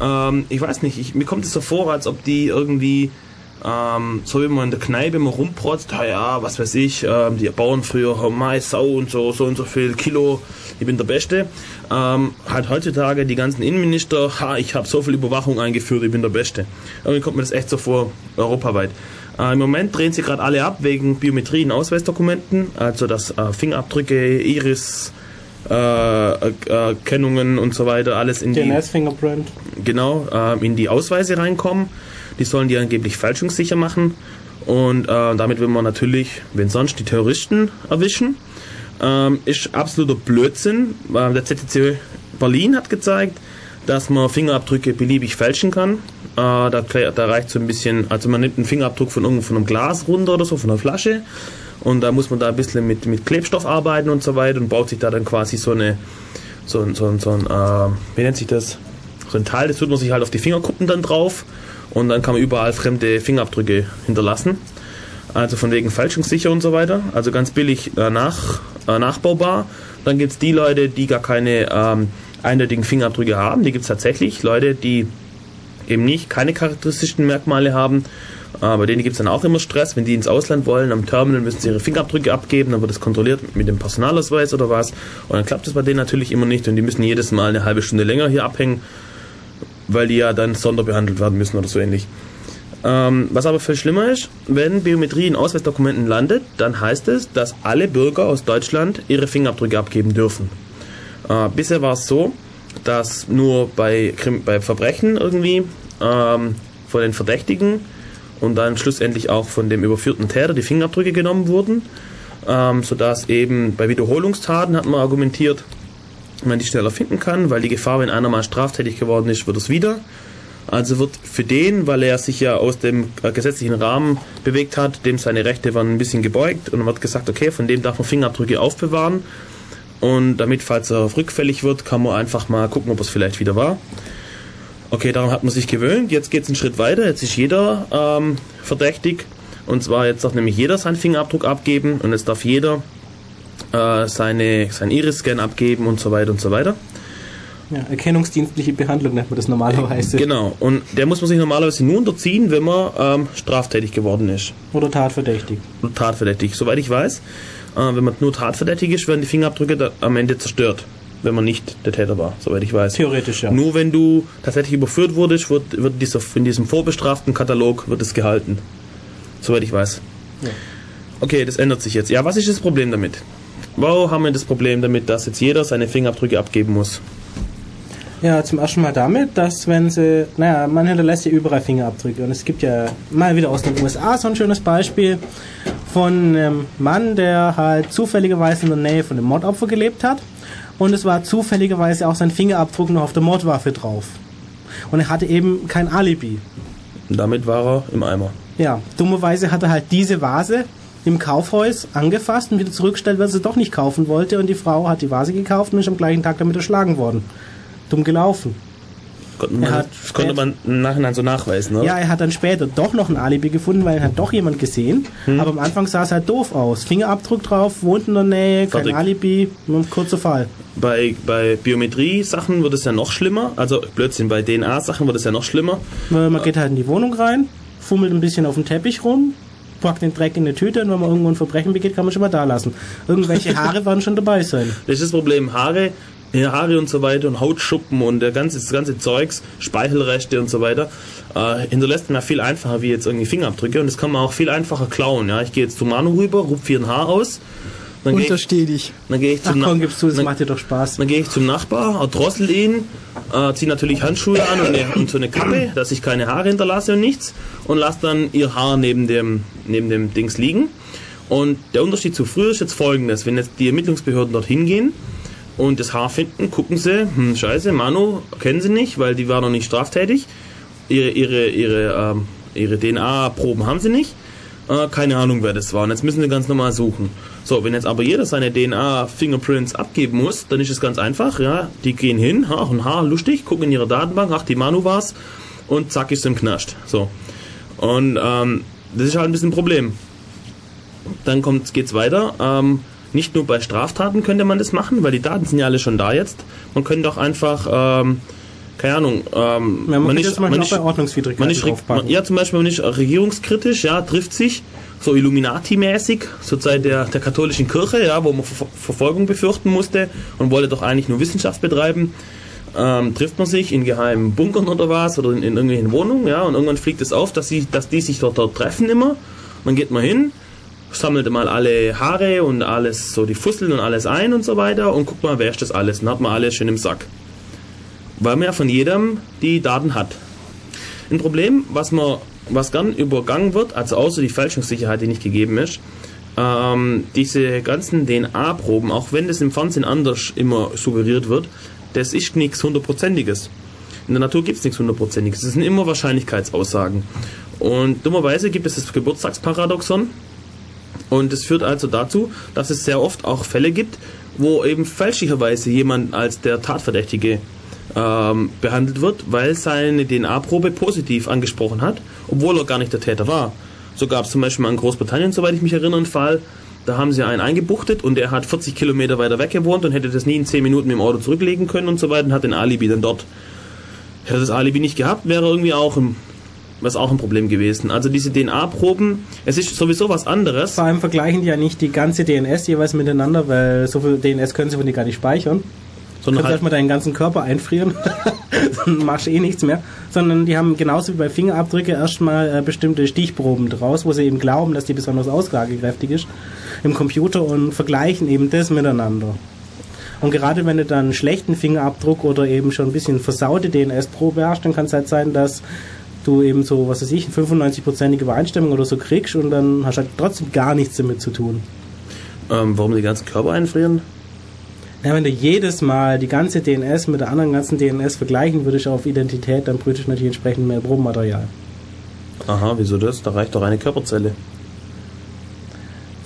Ähm, ich weiß nicht, ich, mir kommt es so vor, als ob die irgendwie ähm, so wie man in der Kneipe immer rumprotzt, ja, ja, was weiß ich, ähm, die Bauern früher haben Mais, Sau und so, so und so viel Kilo, ich bin der Beste. Ähm, halt heutzutage die ganzen Innenminister, ha, ich habe so viel Überwachung eingeführt, ich bin der Beste. Irgendwie kommt mir das echt so vor, europaweit. Äh, Im Moment drehen sie gerade alle ab wegen Biometrie in Ausweisdokumenten, also dass äh, Fingerabdrücke, Iris, äh, äh, Erkennungen und so weiter, alles in die, DNS-Fingerprint. genau, äh, in die Ausweise reinkommen. Die sollen die angeblich fälschungssicher machen. Und äh, damit will man natürlich, wenn sonst, die Terroristen erwischen. Ähm, ist absoluter Blödsinn. Äh, der ZTC Berlin hat gezeigt, dass man Fingerabdrücke beliebig fälschen kann. Äh, da, da reicht so ein bisschen, also man nimmt einen Fingerabdruck von irgendwo von einem Glas runter oder so, von einer Flasche. Und da muss man da ein bisschen mit, mit Klebstoff arbeiten und so weiter und baut sich da dann quasi so eine, so ein, so ein, so ein äh, wie nennt sich das? So ein Teil, das tut man sich halt auf die Fingerkuppen dann drauf und dann kann man überall fremde Fingerabdrücke hinterlassen. Also von wegen fälschungssicher und so weiter. Also ganz billig äh, nach, äh, nachbaubar. Dann gibt es die Leute, die gar keine ähm, eindeutigen Fingerabdrücke haben. Die gibt es tatsächlich. Leute, die eben nicht keine charakteristischen Merkmale haben. Äh, bei denen gibt es dann auch immer Stress. Wenn die ins Ausland wollen, am Terminal müssen sie ihre Fingerabdrücke abgeben, dann wird das kontrolliert mit dem Personalausweis oder was. Und dann klappt das bei denen natürlich immer nicht und die müssen jedes Mal eine halbe Stunde länger hier abhängen, weil die ja dann sonderbehandelt werden müssen oder so ähnlich. Ähm, was aber viel schlimmer ist, wenn Biometrie in Ausweisdokumenten landet, dann heißt es, dass alle Bürger aus Deutschland ihre Fingerabdrücke abgeben dürfen. Äh, bisher war es so, dass nur bei, bei Verbrechen irgendwie ähm, von den Verdächtigen und dann schlussendlich auch von dem überführten Täter die Fingerabdrücke genommen wurden, ähm, sodass eben bei Wiederholungstaten hat man argumentiert, man die schneller finden kann, weil die Gefahr, wenn einer mal straftätig geworden ist, wird es wieder. Also wird für den, weil er sich ja aus dem äh, gesetzlichen Rahmen bewegt hat, dem seine Rechte waren ein bisschen gebeugt und wird gesagt, okay, von dem darf man Fingerabdrücke aufbewahren und damit, falls er rückfällig wird, kann man einfach mal gucken, ob es vielleicht wieder war. Okay, daran hat man sich gewöhnt. Jetzt geht es einen Schritt weiter. Jetzt ist jeder ähm, verdächtig. Und zwar jetzt darf nämlich jeder seinen Fingerabdruck abgeben und jetzt darf jeder äh, seine, sein Iris-Scan abgeben und so weiter und so weiter. Ja, erkennungsdienstliche Behandlung nennt man das normalerweise. Genau. Und der muss man sich normalerweise nur unterziehen, wenn man ähm, straftätig geworden ist. Oder tatverdächtig. Oder tatverdächtig. Soweit ich weiß, äh, wenn man nur tatverdächtig ist, werden die Fingerabdrücke am Ende zerstört. Wenn man nicht der Täter war, soweit ich weiß. Theoretisch, ja. Nur wenn du tatsächlich überführt wurdest, wird, wird dieser, in diesem vorbestraften Katalog wird es gehalten. Soweit ich weiß. Ja. Okay, das ändert sich jetzt. Ja, was ist das Problem damit? Wo haben wir das Problem damit, dass jetzt jeder seine Fingerabdrücke abgeben muss? Ja, zum ersten Mal damit, dass wenn sie, naja, man hinterlässt ja überall Fingerabdrücke und es gibt ja mal wieder aus den USA so ein schönes Beispiel von einem Mann, der halt zufälligerweise in der Nähe von einem Mordopfer gelebt hat und es war zufälligerweise auch sein Fingerabdruck noch auf der Mordwaffe drauf. Und er hatte eben kein Alibi. Und damit war er im Eimer. Ja, dummerweise hat er halt diese Vase im Kaufhaus angefasst und wieder zurückgestellt, weil sie doch nicht kaufen wollte und die Frau hat die Vase gekauft und ist am gleichen Tag damit erschlagen worden. Dumm gelaufen. Konnte man, Er hat das konnte man im Nachhinein so nachweisen, oder? Ja, er hat dann später doch noch ein Alibi gefunden, weil er hat doch jemand gesehen. Hm. Aber am Anfang sah es halt doof aus. Fingerabdruck drauf, wohnt in der Nähe, kein Fertig. Alibi, nur ein kurzer Fall. Bei, bei Biometrie-Sachen wird es ja noch schlimmer. Also Blödsinn, bei DNA-Sachen wird es ja noch schlimmer. Weil Man geht halt in die Wohnung rein, fummelt ein bisschen auf dem Teppich rum, packt den Dreck in eine Tüte und wenn man irgendwo ein Verbrechen begeht, kann man schon mal da lassen. Irgendwelche Haare werden schon dabei sein. Das ist das Problem. Haare, Haare und so weiter und Hautschuppen und der ganze, das ganze Zeugs, Speichelreste und so weiter, äh, hinterlässt man ja viel einfacher wie jetzt irgendwie Fingerabdrücke und das kann man auch viel einfacher klauen. Ja, ich gehe jetzt zu Manu rüber, rupf hier ein Haar aus, dann gehe ich, Untersteh dich. dann gehe ich Ach zum komm, Na- gibst du, dann- macht dir doch Spaß. Dann gehe ich zum Nachbar, erdrossel ihn, äh, ziehe natürlich Handschuhe an und, eine, und so eine Kappe, dass ich keine Haare hinterlasse und nichts und lasse dann ihr Haar neben dem, neben dem Dings liegen. Und der Unterschied zu früher ist jetzt folgendes, wenn jetzt die Ermittlungsbehörden dorthin gehen und das Haar finden, gucken sie, hm, scheiße, Manu kennen sie nicht, weil die war noch nicht straftätig, ihre, ihre, ihre, ähm, ihre DNA-Proben haben sie nicht, äh, keine Ahnung, wer das war. Und jetzt müssen sie ganz normal suchen. So, wenn jetzt aber jeder seine DNA-Fingerprints abgeben muss, dann ist es ganz einfach, ja. Die gehen hin, ha, ein Haar, lustig, gucken in ihre Datenbank, ach, die Manu war's, und zack, ist im Knascht. So. Und ähm, das ist halt ein bisschen ein Problem. dann kommt, geht's weiter. Ähm, nicht nur bei Straftaten könnte man das machen, weil die Daten sind ja alle schon da jetzt. Man könnte auch einfach, ähm, keine Ahnung, ähm, Ja, man, man man ist, das man Ordnungswidrigkeiten man ist, draufpacken. ja, zum Beispiel, man ist regierungskritisch, ja, trifft sich, so Illuminati-mäßig, zur Zeit der, der katholischen Kirche, ja, wo man Ver Verfolgung befürchten musste und wollte doch eigentlich nur Wissenschaft betreiben. Ähm, trifft man sich in geheimen Bunkern oder was oder in, in irgendwelchen Wohnungen, ja, und irgendwann fliegt es auf, dass, sie, dass die sich dort, dort treffen immer. Dann geht man hin, sammelt mal alle Haare und alles, so die Fusseln und alles ein und so weiter und guckt mal, wer ist das alles und hat man alles schön im Sack. Weil man ja von jedem die Daten hat. Ein Problem, was man, was gern übergangen wird, also außer die Fälschungssicherheit, die nicht gegeben ist, ähm, diese ganzen DNA-Proben, auch wenn das im Fernsehen anders immer suggeriert wird, das ist nichts hundertprozentiges. In der Natur gibt es nichts hundertprozentiges. Das sind immer Wahrscheinlichkeitsaussagen. Und dummerweise gibt es das Geburtstagsparadoxon. Und das führt also dazu, dass es sehr oft auch Fälle gibt, wo eben fälschlicherweise jemand als der Tatverdächtige ähm, behandelt wird, weil seine DNA-Probe positiv angesprochen hat, obwohl er gar nicht der Täter war. So gab es zum Beispiel mal in Großbritannien, soweit ich mich erinnere, einen Fall, da haben sie einen eingebuchtet und er hat 40 Kilometer weiter weg gewohnt und hätte das nie in 10 Minuten mit dem Auto zurücklegen können und so weiter und hat den Alibi dann dort. Hätte das Alibi nicht gehabt, wäre irgendwie auch ein, was auch ein Problem gewesen. Also diese DNA-Proben, es ist sowieso was anderes. Vor allem vergleichen die ja nicht die ganze DNS jeweils miteinander, weil so viel DNS können sie von dir gar nicht speichern. Du Sondern kannst halt, erstmal deinen ganzen Körper einfrieren, dann machst du eh nichts mehr. Sondern die haben genauso wie bei Fingerabdrücke erstmal äh, bestimmte Stichproben draus, wo sie eben glauben, dass die besonders aussagekräftig ist im Computer und vergleichen eben das miteinander. Und gerade wenn du dann einen schlechten Fingerabdruck oder eben schon ein bisschen versaute DNS-Probe hast, dann kann es halt sein, dass du eben so, was weiß ich, 95%ige Übereinstimmung oder so kriegst und dann hast du halt trotzdem gar nichts damit zu tun. ähm, warum die ganzen Körper einfrieren? Ja, wenn du jedes Mal die ganze DNS mit der anderen ganzen DNS vergleichen würdest auf Identität, dann bräuchte ich natürlich entsprechend mehr Probenmaterial. Aha, wieso das? Da reicht doch eine Körperzelle.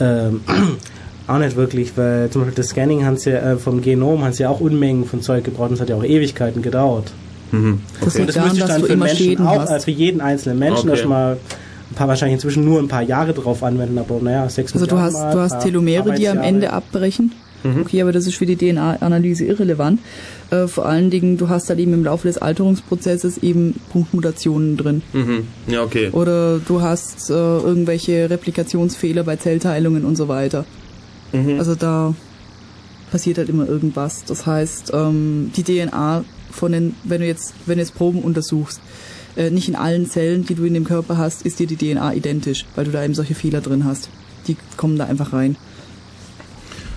Ähm, auch nicht wirklich, weil zum Beispiel das Scanning haben sie, äh, vom Genom haben sie auch Unmengen von Zeug gebraucht und es hat ja auch Ewigkeiten gedauert. Mhm. Das Und daran, müsste ich dann du für Menschen Schäden auch, hast. also für jeden einzelnen Menschen Okay. erstmal ein paar wahrscheinlich inzwischen nur ein paar Jahre drauf anwenden, aber naja, sechs Also du hast, Mal, du hast Telomere, die am. Ende abbrechen. Okay, aber das ist für die DNA-Analyse irrelevant. Äh, vor allen Dingen, du hast halt eben im Laufe des Alterungsprozesses eben Punktmutationen drin. Mhm. Ja, okay. Oder du hast äh, irgendwelche Replikationsfehler bei Zellteilungen und so weiter. Mhm. Also da passiert halt immer irgendwas. Das heißt, ähm, die DNA von den, wenn du jetzt, wenn du jetzt Proben untersuchst, äh, nicht in allen Zellen, die du in dem Körper hast, ist dir die DNA identisch, weil du da eben solche Fehler drin hast. Die kommen da einfach rein.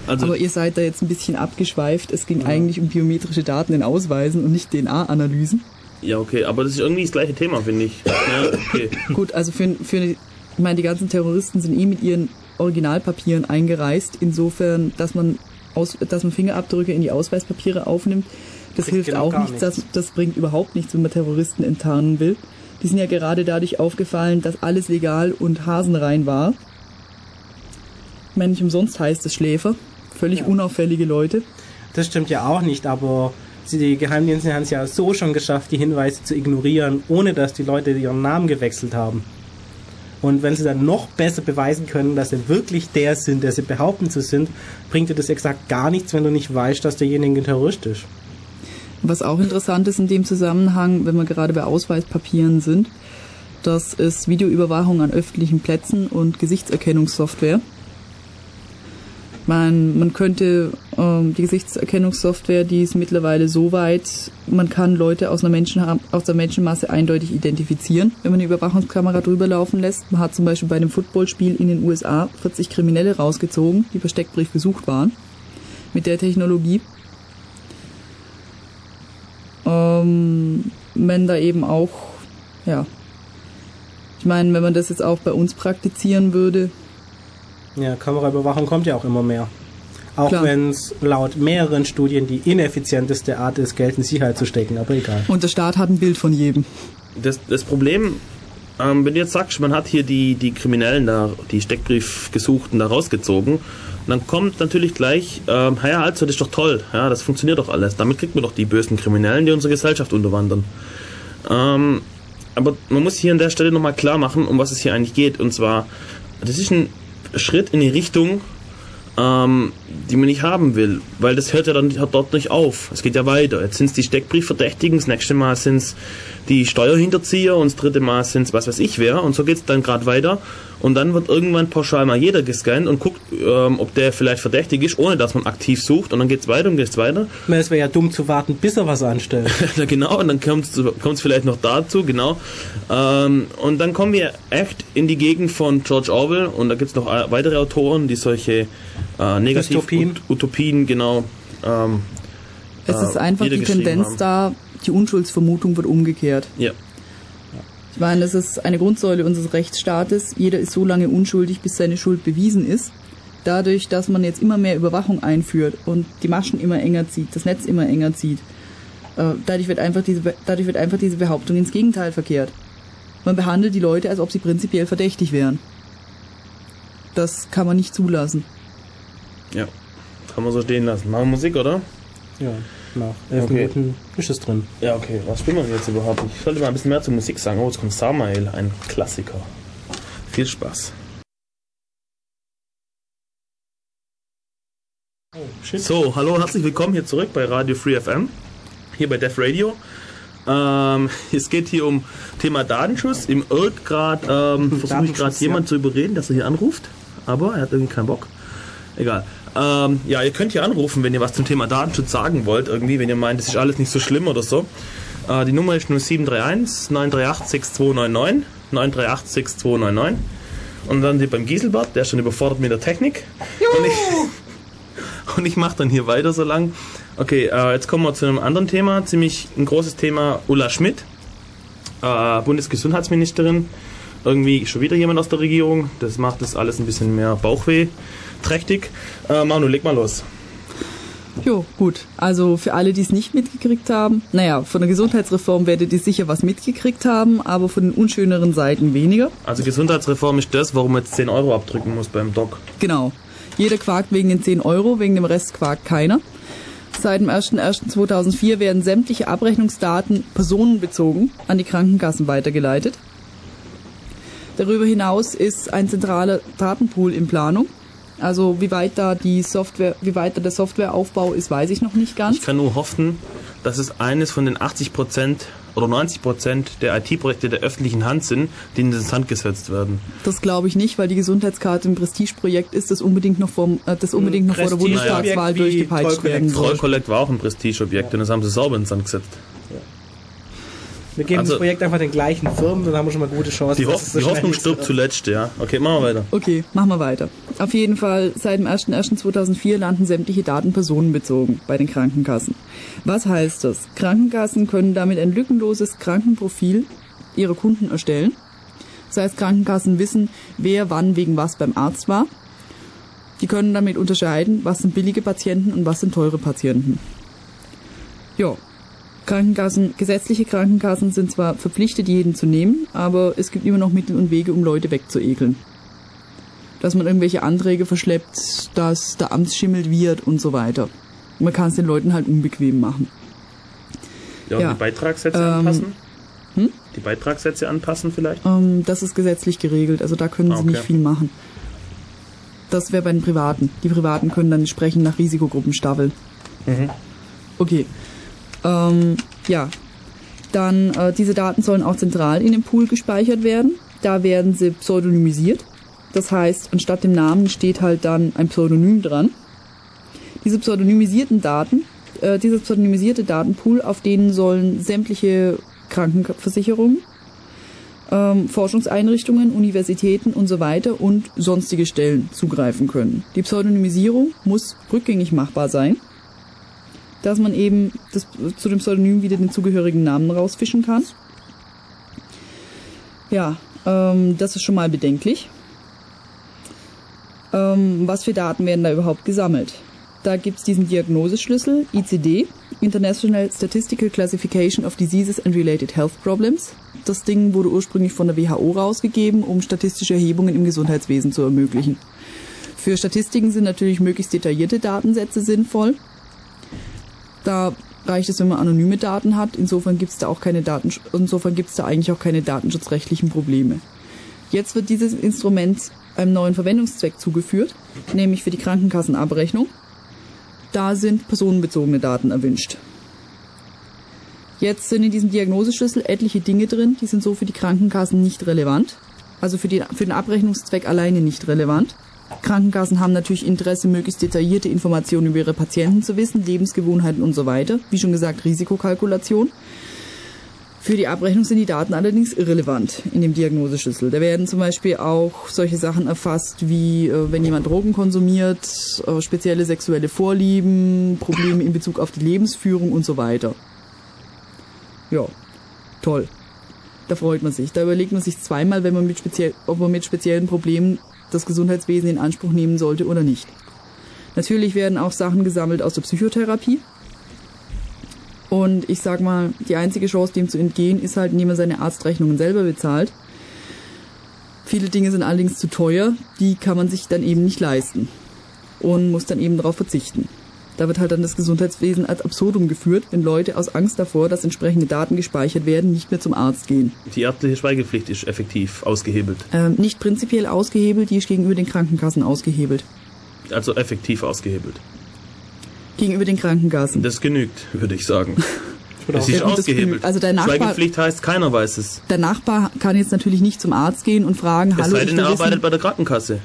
Also, Aber ihr seid da jetzt ein bisschen abgeschweift. Es ging eigentlich um biometrische Daten in Ausweisen und nicht DNA-Analysen. ja, okay, aber das ist irgendwie das gleiche Thema, finde ich. Ja, okay. Gut, also für, für ich meine, die ganzen Terroristen sind eh mit ihren Originalpapieren eingereist, insofern, dass man aus, dass man Fingerabdrücke in die Ausweispapiere aufnimmt. Das Bringt hilft genau auch gar nichts, das, nichts. das bringt überhaupt nichts, wenn man Terroristen enttarnen will. Die sind ja gerade dadurch aufgefallen, dass alles legal und hasenrein war. Ich meine, nicht umsonst heißt es Schläfer. Völlig Ja. unauffällige Leute. Das stimmt ja auch nicht, aber die Geheimdienste haben es ja so schon geschafft, die Hinweise zu ignorieren, ohne dass die Leute ihren Namen gewechselt haben. Und wenn sie dann noch besser beweisen können, dass sie wirklich der sind, der sie behaupten zu sind, bringt dir das exakt gar nichts, wenn du nicht weißt, dass derjenige ein Terrorist ist. Was auch interessant ist in dem Zusammenhang, wenn wir gerade bei Ausweispapieren sind, das ist Videoüberwachung an öffentlichen Plätzen und Gesichtserkennungssoftware. Man, man könnte ähm, die Gesichtserkennungssoftware, die ist mittlerweile so weit, man kann Leute aus einer, Menschen, aus der Menschenmasse eindeutig identifizieren, wenn man eine Überwachungskamera drüber laufen lässt. Man hat zum Beispiel bei einem Footballspiel in den USA 40 Kriminelle rausgezogen, die per Steckbrief gesucht waren. Mit der Technologie ähm, wenn da eben auch, ja, ich meine, wenn man das jetzt auch bei uns praktizieren würde, Ja, Kameraüberwachung kommt ja auch immer mehr. Auch wenn es laut mehreren Studien die ineffizienteste Art ist, Geld in Sicherheit zu stecken, aber egal. und der Staat hat ein Bild von jedem. Das, das Problem, ähm, wenn du jetzt sagst, man hat hier die, die Kriminellen da, die Steckbriefgesuchten da rausgezogen, dann kommt natürlich gleich, ähm, ja, also das ist doch toll, ja, das funktioniert doch alles. Damit kriegt man doch die bösen Kriminellen, die unsere Gesellschaft unterwandern. Ähm, aber man muss hier an der Stelle nochmal klar machen, um was es hier eigentlich geht. Und zwar, das ist ein Schritt in die Richtung, ähm, die man nicht haben will, weil das hört ja dann hört dort nicht auf. Es geht ja weiter. Jetzt sind es die Steckbriefverdächtigen, das nächste Mal sind es die Steuerhinterzieher und das dritte Mal sind es was weiß ich wer und so geht es dann gerade weiter und dann wird irgendwann pauschal mal jeder gescannt und guckt, ähm, ob der vielleicht verdächtig ist, ohne dass man aktiv sucht und dann geht es weiter und geht es weiter. Na, Es wäre ja dumm zu warten, bis er was anstellt. Ja, genau, und dann kommt es vielleicht noch dazu, genau. Ähm, und dann kommen wir echt in die Gegend von George Orwell und da gibt es noch äh, weitere Autoren, die solche äh, negativ Dystopien. Utopien, genau. Ähm, Es äh, ist einfach die Tendenz haben. da, die Unschuldsvermutung wird umgekehrt. Ja, Ich meine, das ist eine Grundsäule unseres Rechtsstaates. Jeder ist so lange unschuldig, bis seine Schuld bewiesen ist. Dadurch, dass man jetzt immer mehr Überwachung einführt und die Maschen immer enger zieht, das Netz immer enger zieht, äh, dadurch wird einfach diese, dadurch wird einfach diese Behauptung ins Gegenteil verkehrt. Man behandelt die Leute, als ob sie prinzipiell verdächtig wären. Das kann man nicht zulassen. ja. Kann man so stehen lassen. Machen wir Musik, oder? Ja, nach elf Okay. Minuten ist es drin. Ja, okay. Was spielen wir jetzt überhaupt? Ich sollte mal ein bisschen mehr zur Musik sagen. Oh, jetzt kommt Samael, ein Klassiker. Viel Spaß. So, hallo, herzlich willkommen hier zurück bei Radio Free FM, hier bei Def Radio. Ähm, es geht hier um Thema Datenschutz. Im Irk gerade ähm, versuche ich gerade jemand zu überreden, dass er hier anruft, aber er hat irgendwie keinen Bock. Egal. Ähm, ja, ihr könnt hier anrufen, wenn ihr was zum Thema Datenschutz sagen wollt, irgendwie, wenn ihr meint, das ist alles nicht so schlimm oder so. Äh, die Nummer ist 0731 938 6299 938 6299 und dann die beim Gieselbart, der ist schon überfordert mit der Technik. Und ich, und ich mache dann hier weiter so lang. Okay, äh, jetzt kommen wir zu einem anderen Thema, ziemlich ein großes Thema. Ulla Schmidt, äh, Bundesgesundheitsministerin. Irgendwie schon wieder jemand aus der Regierung. Das macht das alles ein bisschen mehr Bauchweh trächtig. Äh, Manu, leg mal los. Jo, gut. Also für alle, die es nicht mitgekriegt haben, naja, von der Gesundheitsreform werdet ihr sicher was mitgekriegt haben, aber von den unschöneren Seiten weniger. Also Gesundheitsreform ist das, warum man jetzt 10 Euro abdrücken muss beim Doc. Genau. Jeder quakt wegen den 10 Euro, wegen dem Rest quakt keiner. Seit dem 01.01.2004 werden sämtliche Abrechnungsdaten personenbezogen an die Krankenkassen weitergeleitet. Darüber hinaus ist ein zentraler Datenpool in Planung. Also wie weit da die Software, wie weit da der Softwareaufbau ist, weiß ich noch nicht ganz. Ich kann nur hoffen, dass es eines von den 80% oder 90% der IT-Projekte der öffentlichen Hand sind, die in das Hand gesetzt werden. Das glaube ich nicht, weil die Gesundheitskarte ein Prestigeprojekt ist, das unbedingt noch, vom, äh, das unbedingt noch vor der Bundestagswahl durchgepeitscht werden soll. Troll Collect war auch ein Prestigeobjekt und das haben sie sauber ins Sand gesetzt. Wir geben Also- das Projekt einfach den gleichen Firmen, dann haben wir schon mal gute Chancen. Die, so die Hoffnung stirbt wird. zuletzt, ja. Okay, machen wir weiter. Okay, machen wir weiter. Auf jeden Fall, seit dem 01.01.2004 landen sämtliche Daten personenbezogen bei den Krankenkassen. Was heißt das? Krankenkassen können damit ein lückenloses Krankenprofil ihrer Kunden erstellen. Das heißt, Krankenkassen wissen, wer wann wegen was beim Arzt war. Die können damit unterscheiden, was sind billige Patienten und was sind teure Patienten. Ja, Krankenkassen, gesetzliche Krankenkassen sind zwar verpflichtet, jeden zu nehmen, aber es gibt immer noch Mittel und Wege, um Leute wegzuekeln. Dass man irgendwelche Anträge verschleppt, dass der Amtsschimmel wird und so weiter. Man kann es den Leuten halt unbequem machen. Ja, und Ja. die Beitragssätze Ähm, anpassen? hm? Die Beitragssätze anpassen vielleicht? Ähm, das ist gesetzlich geregelt, also da können Ah, sie okay. nicht viel machen. Das wäre bei den Privaten. Die Privaten können dann entsprechend nach Risikogruppen staffeln. Mhm. Okay. Ähm, ja. Dann, äh, diese Daten sollen auch zentral in dem Pool gespeichert werden. Da werden sie pseudonymisiert. Das heißt, anstatt dem Namen steht halt dann ein Pseudonym dran. Diese pseudonymisierten Daten, äh, dieser pseudonymisierte Datenpool, auf denen sollen sämtliche Krankenversicherungen, ähm, Forschungseinrichtungen, Universitäten und so weiter und sonstige Stellen zugreifen können. Die Pseudonymisierung muss rückgängig machbar sein, dass man eben das, zu dem Pseudonym wieder den zugehörigen Namen rausfischen kann. Ja, ähm, das ist schon mal bedenklich. Ähm, was für Daten werden da überhaupt gesammelt? Da gibt's diesen Diagnoseschlüssel ICD, International Statistical Classification of Diseases and Related Health Problems. Das Ding wurde ursprünglich von der WHO rausgegeben, um statistische Erhebungen im Gesundheitswesen zu ermöglichen. Für Statistiken sind natürlich möglichst detaillierte Datensätze sinnvoll. Da reicht es, wenn man anonyme Daten hat. Insofern gibt's da auch keine Datensch insofern gibt's da eigentlich auch keine datenschutzrechtlichen Probleme. Jetzt wird dieses Instrument einem neuen Verwendungszweck zugeführt, nämlich für die Krankenkassenabrechnung. Da sind personenbezogene Daten erwünscht. Jetzt sind in diesem Diagnoseschlüssel etliche Dinge drin, die sind so für die Krankenkassen nicht relevant. Also für, die, für den Abrechnungszweck alleine nicht relevant. Krankenkassen haben natürlich Interesse, möglichst detaillierte Informationen über ihre Patienten zu wissen, Lebensgewohnheiten und so weiter. Wie schon gesagt, Risikokalkulation. Für die Abrechnung sind die Daten allerdings irrelevant in dem Diagnoseschlüssel. Da werden zum Beispiel auch solche Sachen erfasst, wie äh, wenn jemand Drogen konsumiert, äh, spezielle sexuelle Vorlieben, Probleme in Bezug auf die Lebensführung und so weiter. Ja, toll. Da freut man sich. Da überlegt man sich zweimal, wenn man mit speziell, ob man mit speziellen Problemen das Gesundheitswesen in Anspruch nehmen sollte oder nicht. Natürlich werden auch Sachen gesammelt aus der Psychotherapie. Und ich sag mal, die einzige Chance, dem zu entgehen, ist halt, indem man seine Arztrechnungen selber bezahlt. Viele Dinge sind allerdings zu teuer, die kann man sich dann eben nicht leisten und muss dann eben darauf verzichten. Da wird halt dann das Gesundheitswesen ad absurdum geführt, wenn Leute aus Angst davor, dass entsprechende Daten gespeichert werden, nicht mehr zum Arzt gehen. Die ärztliche Schweigepflicht ist effektiv ausgehebelt. Ähm, nicht prinzipiell ausgehebelt, die ist gegenüber den Krankenkassen ausgehebelt. Also effektiv ausgehebelt. Gegenüber den Krankenkassen. Das genügt, würde ich sagen. Es ist Ja, ausgehebelt. Also der Nachbar- Schweigepflicht heißt, keiner weiß es. Der Nachbar kann jetzt natürlich nicht zum Arzt gehen und fragen, Es hallo, sei ich denn, er arbeitet wissen, bei der Krankenkasse.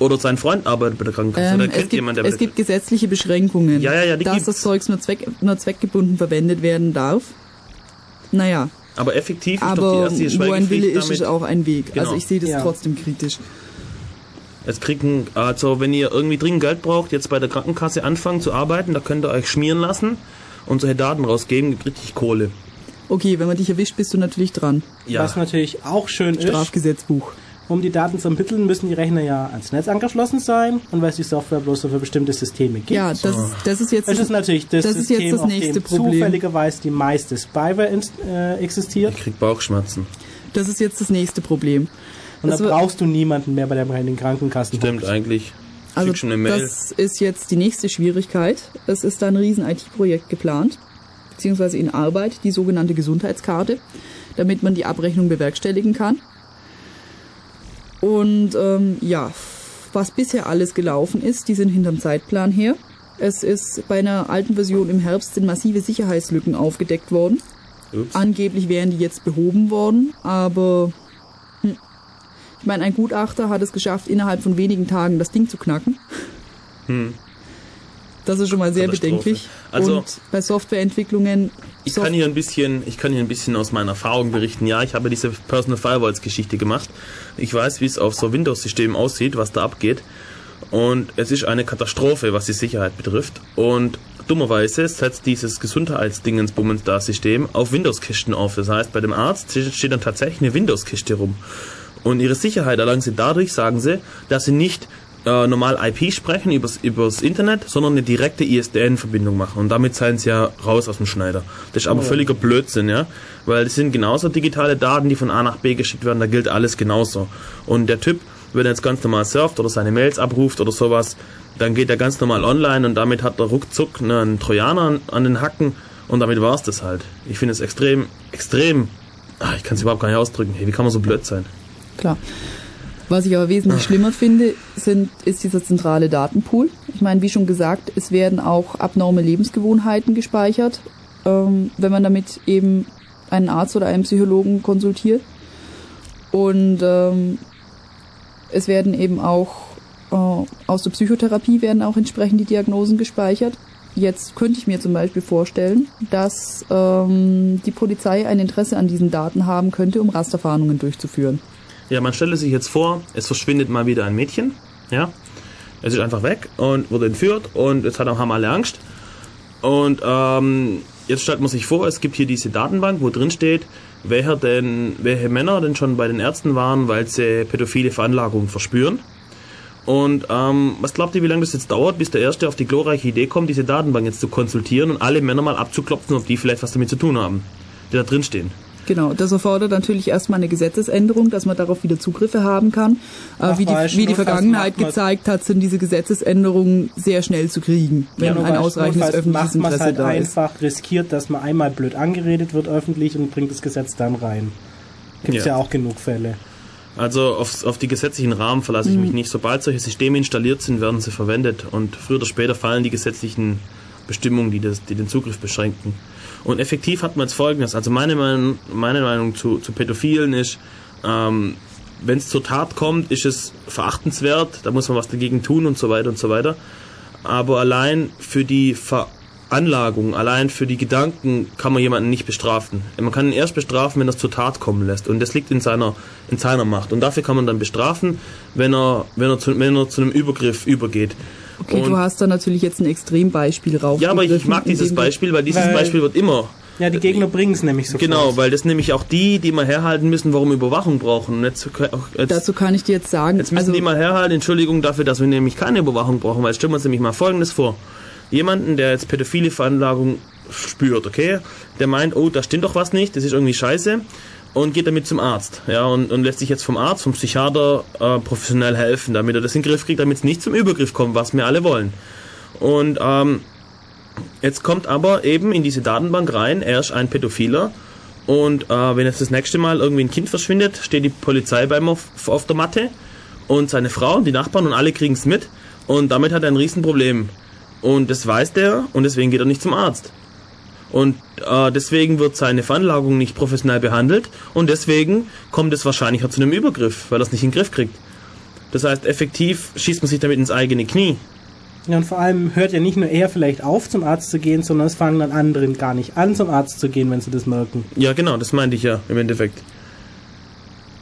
Oder sein Freund arbeitet bei der Krankenkasse. ähm, Oder es, kennt gibt, jemand, der es gibt gesetzliche Beschränkungen, Ja, ja, ja, die dass gibt's. das Zeugs nur, Zweck, nur zweckgebunden verwendet werden darf. Naja, Aber effektiv ist doch die aber ärztliche wo ein Wille ist, damit. ist auch ein Weg. Genau. Also ich sehe das Ja. trotzdem kritisch. Es kriegen, also wenn ihr irgendwie dringend Geld braucht, jetzt bei der Krankenkasse anfangen zu arbeiten, da könnt ihr euch schmieren lassen und solche Daten rausgeben, gibt richtig Kohle. Okay, wenn man dich erwischt, bist du natürlich dran. Ja, Was natürlich auch schön ist, Strafgesetzbuch. Um die Daten zu ermitteln, müssen die Rechner ja ans Netz angeschlossen sein und weil es die Software bloß so für bestimmte Systeme gibt. Ja, das, das ist jetzt Es ist natürlich das, das ist System, jetzt das auf nächste dem Problem. zufälligerweise die meiste Spyware äh, existiert. ich krieg Bauchschmerzen. Das ist jetzt das nächste Problem. Und Das da brauchst du niemanden mehr bei der bei den Krankenkassen. Stimmt eigentlich. Also Schick schon eine Mail. das ist jetzt die nächste Schwierigkeit. Es ist da ein riesen IT-Projekt geplant, beziehungsweise in Arbeit, die sogenannte Gesundheitskarte, damit man die Abrechnung bewerkstelligen kann. Und ähm, ja, was bisher alles gelaufen ist, die sind hinterm Zeitplan her. Es ist bei einer alten Version im Herbst sind massive Sicherheitslücken aufgedeckt worden. Ups. Angeblich wären die jetzt behoben worden, aber hm. ich meine, ein Gutachter hat es geschafft, innerhalb von wenigen Tagen das Ding zu knacken. Das ist schon mal sehr bedenklich. Also- Und bei Softwareentwicklungen, Ich Soft- kann hier ein bisschen, ich kann hier ein bisschen aus meiner Erfahrung berichten. Ja, ich habe diese Personal Firewalls Geschichte gemacht. Ich weiß, wie es auf so Windows-Systemen aussieht, was da abgeht. Und es ist eine Katastrophe, was die Sicherheit betrifft. Und dummerweise setzt dieses Gesundheitsdingensbummens da System auf Windows-Kisten auf. Das heißt, bei dem Arzt steht dann tatsächlich eine Windows-Kiste rum. Und ihre Sicherheit erlangen sie dadurch, sagen sie, dass sie nicht äh, normal IP sprechen übers, übers Internet, sondern eine direkte ISDN-Verbindung machen. Und damit seien sie ja raus aus dem Schneider. Das ist aber völliger Blödsinn, ja. Weil das sind genauso digitale Daten, die von A nach B geschickt werden, da gilt alles genauso. Und der Typ, wenn er jetzt ganz normal surft oder seine Mails abruft oder sowas, dann geht er ganz normal online und damit hat er ruckzuck einen Trojaner an, an den Hacken und damit war's das halt. Ich finde es extrem, extrem, ah, ich kann es überhaupt gar nicht ausdrücken. Hey, wie kann man so blöd sein? klar. Was ich aber wesentlich schlimmer finde, sind, ist dieser zentrale Datenpool. Ich meine, wie schon gesagt, es werden auch abnorme Lebensgewohnheiten gespeichert, ähm, wenn man damit eben einen Arzt oder einen Psychologen konsultiert. Und ähm, es werden eben auch äh, aus der Psychotherapie werden auch entsprechend die Diagnosen gespeichert. Jetzt könnte ich mir zum Beispiel vorstellen, dass ähm, die Polizei ein Interesse an diesen Daten haben könnte, um Rasterfahndungen durchzuführen. Ja, man stelle sich jetzt vor, es verschwindet mal wieder ein Mädchen, ja. Es ist einfach weg und wurde entführt und jetzt haben alle Angst. Und ähm, jetzt stellt man sich vor, es gibt hier diese Datenbank, wo drin steht, welcher denn, welche Männer denn schon bei den Ärzten waren, weil sie pädophile Veranlagungen verspüren. Und ähm, was glaubt ihr, wie lange das jetzt dauert, bis der Erste auf die glorreiche Idee kommt, diese Datenbank jetzt zu konsultieren und alle Männer mal abzuklopfen, ob die vielleicht was damit zu tun haben, die da drin stehen? Genau, das erfordert natürlich erstmal eine Gesetzesänderung, dass man darauf wieder Zugriffe haben kann. Aber wie die, wie die Vergangenheit gezeigt hat, sind diese Gesetzesänderungen sehr schnell zu kriegen, wenn Nur ein ausreichendes öffentliches Interesse halt da ist. einfach riskiert, dass man einmal blöd angeredet wird öffentlich und bringt das Gesetz dann rein. Gibt es Ja. ja. auch genug Fälle. Also auf, auf die gesetzlichen Rahmen verlasse ich Mhm. mich nicht. Sobald solche Systeme installiert sind, werden sie verwendet und früher oder später fallen die gesetzlichen Bestimmungen, die, das, die den Zugriff beschränken. Und effektiv hat man jetzt folgendes, also meine Meinung, meine Meinung zu, zu Pädophilen ist, ähm, wenn es zur Tat kommt, ist es verachtenswert, da muss man was dagegen tun und so weiter und so weiter. Aber allein für die Veranlagung, allein für die Gedanken kann man jemanden nicht bestrafen. Man kann ihn erst bestrafen, wenn er es zur Tat kommen lässt. Und das liegt in seiner, in seiner Macht. Und dafür kann man dann bestrafen, wenn er, wenn er, zu, wenn er zu einem Übergriff übergeht. Okay, und, du hast da natürlich jetzt ein Extrembeispiel rauf. ja, aber ich mag dieses Beispiel, weil dieses Weil- Beispiel wird immer Ja, die Gegner bringen es nämlich sofort. Genau, weil das nämlich auch die, die mal herhalten müssen, warum Überwachung brauchen. Und jetzt, jetzt, Dazu kann ich dir jetzt sagen, jetzt müssen also, die mal herhalten, Entschuldigung dafür, dass wir nämlich keine Überwachung brauchen, weil stellen wir uns nämlich mal Folgendes vor. Jemanden, der jetzt pädophile Veranlagung spürt, okay, der meint, oh, da stimmt doch was nicht, das ist irgendwie scheiße und geht damit zum Arzt, ja, und, und lässt sich jetzt vom Arzt, vom Psychiater äh, professionell helfen, damit er das in den Griff kriegt, damit es nicht zum Übergriff kommt, was wir alle wollen. Und ähm, Jetzt kommt aber eben in diese Datenbank rein, er ist ein Pädophiler. Und äh, wenn jetzt das nächste Mal irgendwie ein Kind verschwindet, steht die Polizei bei ihm auf, auf der Matte und seine Frau die Nachbarn und alle kriegen es mit. Und damit hat er ein Riesenproblem. Und das weiß der und deswegen geht er nicht zum Arzt. Und äh, deswegen wird seine Veranlagung nicht professionell behandelt und deswegen kommt es wahrscheinlich zu einem Übergriff, weil er es nicht in den Griff kriegt. Das heißt, effektiv schießt man sich damit ins eigene Knie. Ja, und vor allem hört ja nicht nur er vielleicht auf, zum Arzt zu gehen, sondern es fangen dann anderen gar nicht an, zum Arzt zu gehen, wenn sie das merken. Ja, genau, das meinte ich ja im Endeffekt.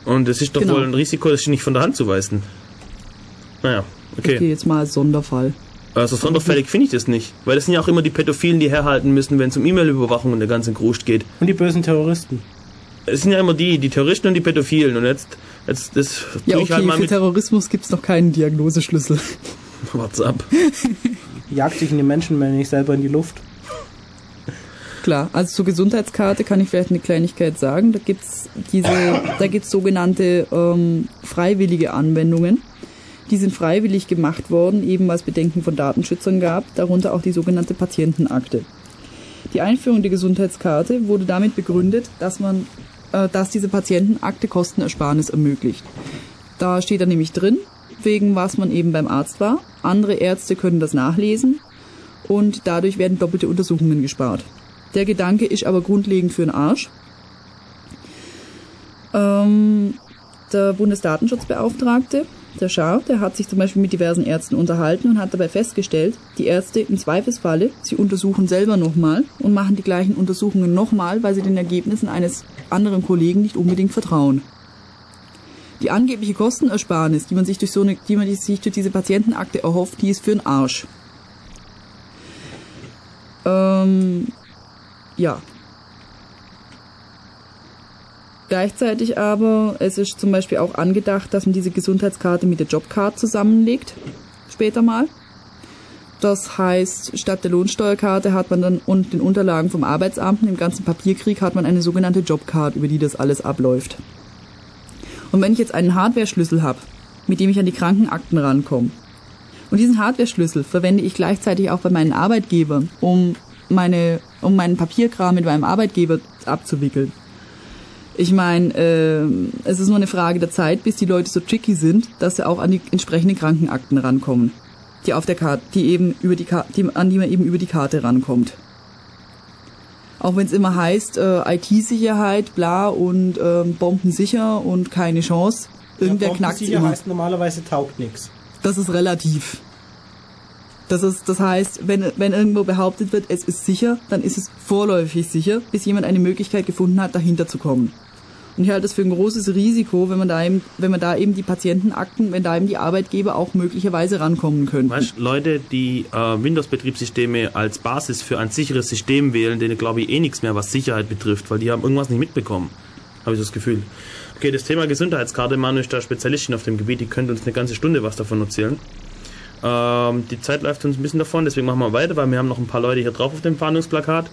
Und es ist doch Genau. wohl ein Risiko, das nicht von der Hand zu weisen. Naja, okay. okay, jetzt mal als Sonderfall. Also sonderfällig finde ich das nicht. Weil das sind ja auch immer die Pädophilen, die herhalten müssen, wenn es um E-Mail-Überwachung und der ganzen Kruscht geht. Und die bösen Terroristen. Es sind ja immer die, die Terroristen und die Pädophilen. Und jetzt, jetzt das Ja, tue ich halt okay, mal für mit Terrorismus gibt's noch keinen Diagnoseschlüssel. WhatsApp. Jagt sich in die Menschenmenge nicht selber in die Luft. Klar, also zur Gesundheitskarte kann ich vielleicht eine Kleinigkeit sagen. Da gibt's diese, da gibt's sogenannte ähm, freiwillige Anwendungen. Die sind freiwillig gemacht worden, eben weil es Bedenken von Datenschützern gab, darunter auch die sogenannte Patientenakte. Die Einführung der Gesundheitskarte wurde damit begründet, dass man, äh, dass diese Patientenakte Kostenersparnis ermöglicht. Da steht dann nämlich drin, wegen was man eben beim Arzt war. Andere Ärzte können das nachlesen und dadurch werden doppelte Untersuchungen gespart. Der Gedanke ist aber grundlegend für den Arsch. Ähm, der Bundesdatenschutzbeauftragte, der Schaar, der hat sich zum Beispiel mit diversen Ärzten unterhalten und hat dabei festgestellt, die Ärzte im Zweifelsfalle, sie untersuchen selber nochmal und machen die gleichen Untersuchungen nochmal, weil sie den Ergebnissen eines anderen Kollegen nicht unbedingt vertrauen. Die angebliche Kostenersparnis, die man sich durch so eine, die man sich durch diese Patientenakte erhofft, die ist für den Arsch. Ähm, ja. Gleichzeitig aber, es ist zum Beispiel auch angedacht, dass man diese Gesundheitskarte mit der Jobcard zusammenlegt, später mal. Das heißt, statt der Lohnsteuerkarte hat man dann und den Unterlagen vom Arbeitsamt dem ganzen Papierkrieg hat man eine sogenannte Jobcard, über die das alles abläuft. Und wenn ich jetzt einen Hardware-Schlüssel habe, mit dem ich an die Krankenakten rankomme, und diesen Hardware-Schlüssel verwende ich gleichzeitig auch bei meinen Arbeitgebern, um meine, um meinen Papierkram mit meinem Arbeitgeber abzuwickeln. Ich meine, äh, es ist nur eine Frage der Zeit, bis die Leute so tricky sind, dass sie auch an die entsprechenden Krankenakten rankommen, die auf der Karte, die eben über die, Ka die an die man eben über die Karte rankommt. Auch wenn es immer heißt, äh, IT-Sicherheit, bla und ähm, bombensicher und keine Chance, irgendwer Ja, knackt immer. heißt normalerweise taugt nichts. Das ist relativ. Das ist, das heißt, wenn, wenn irgendwo behauptet wird, es ist sicher, dann ist es vorläufig sicher, bis jemand eine Möglichkeit gefunden hat, dahinter zu kommen. Und ich halte das für ein großes Risiko, wenn man da eben, wenn man da eben die Patientenakten, wenn da eben die Arbeitgeber auch möglicherweise rankommen könnten. Weißt, Leute, die äh, Windows-Betriebssysteme als Basis für ein sicheres System wählen, denen glaube ich eh nichts mehr, was Sicherheit betrifft, weil die haben irgendwas nicht mitbekommen. Habe ich das Gefühl. Okay, das Thema Gesundheitskarte, Manu ist da Spezialistin auf dem Gebiet, die könnte uns eine ganze Stunde was davon erzählen. Ähm, die Zeit läuft uns ein bisschen davon, deswegen machen wir weiter, weil wir haben noch ein paar Leute hier drauf auf dem Fahndungsplakat.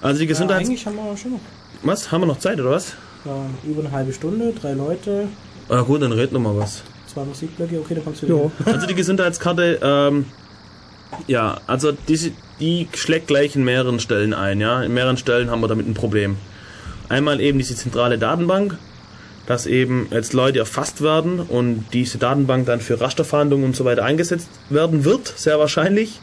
Also die Ja, Gesundheits... eigentlich haben wir schon noch was? Haben wir noch Zeit, oder was? Ja, über eine halbe Stunde, drei Leute, Ah gut, dann red noch mal was. zwei Musikblöcke, okay, dann kommst du wieder. Ja. Also die Gesundheitskarte, ähm, ja, also die, die schlägt gleich in mehreren Stellen ein, ja. In mehreren Stellen haben wir damit ein Problem. Einmal eben diese zentrale Datenbank. dass eben jetzt Leute erfasst werden und diese Datenbank dann für Rasterfahndungen und so weiter eingesetzt werden wird, sehr wahrscheinlich.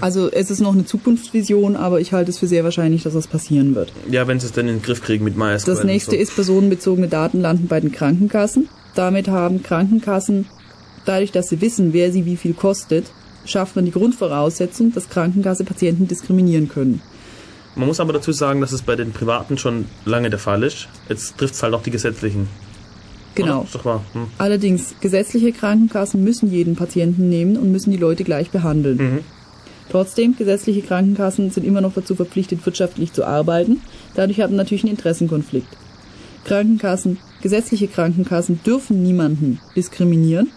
Also es ist noch eine Zukunftsvision, aber ich halte es für sehr wahrscheinlich, dass das passieren wird. Ja, wenn sie es dann in den Griff kriegen mit MySQL. Das nächste so. ist, personenbezogene Daten landen bei den Krankenkassen. Damit haben Krankenkassen, dadurch, dass sie wissen, wer sie wie viel kostet, schafft man die Grundvoraussetzung, dass Krankenkasse Patienten diskriminieren können. Man muss aber dazu sagen, dass es bei den Privaten schon lange der Fall ist. Jetzt trifft es halt auch die gesetzlichen. Genau. Ist doch wahr. Hm. Allerdings, gesetzliche Krankenkassen müssen jeden Patienten nehmen und müssen die Leute gleich behandeln. Mhm. Trotzdem, gesetzliche Krankenkassen sind immer noch dazu verpflichtet, wirtschaftlich zu arbeiten. Dadurch hat man natürlich einen Interessenkonflikt. Krankenkassen, gesetzliche Krankenkassen dürfen niemanden diskriminieren.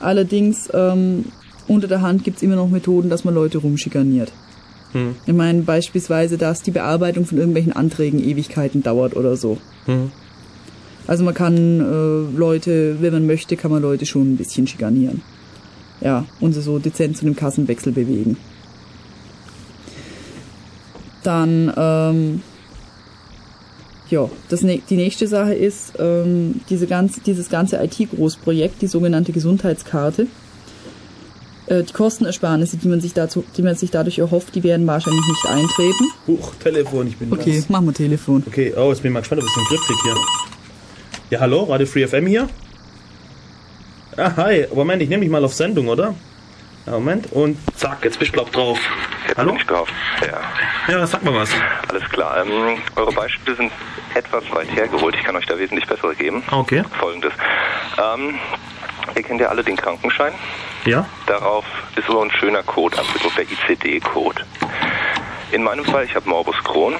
Allerdings, ähm, unter der Hand gibt's immer noch Methoden, dass man Leute rumschikaniert. Hm. Ich meine beispielsweise, dass die Bearbeitung von irgendwelchen Anträgen Ewigkeiten dauert oder so. Hm. Also man kann äh, Leute, wenn man möchte, kann man Leute schon ein bisschen schikanieren. Ja, und sie so dezent zu einem Kassenwechsel bewegen. Dann, ähm, ja, das, die nächste Sache ist, ähm, diese ganze, dieses ganze IT-Großprojekt, die sogenannte Gesundheitskarte. Äh, die Kostenersparnisse, die man, sich dazu, die man sich dadurch erhofft, die werden wahrscheinlich nicht eintreten. Huch, Telefon, ich bin Okay, machen wir Telefon. Okay, oh, jetzt bin ich mal gespannt, ob ich den Griff krieg hier. Ja, hallo, Radio Free FM hier. Ah, hi, Moment, ich nehme mich mal auf Sendung, oder? Ja, Moment, und zack, jetzt bist du glaub drauf. Jetzt Hallo? bin ich drauf. Ja, Ja, sag mal was. alles klar. Ähm, eure Beispiele sind etwas weit hergeholt. Ich kann euch da wesentlich bessere geben. Ah, okay. Folgendes. Ähm, ihr kennt ja alle den Krankenschein. Ja? Darauf ist so ein schöner Code abgedruckt, der ICD-Code. In meinem Fall, ich habe Morbus Crohn,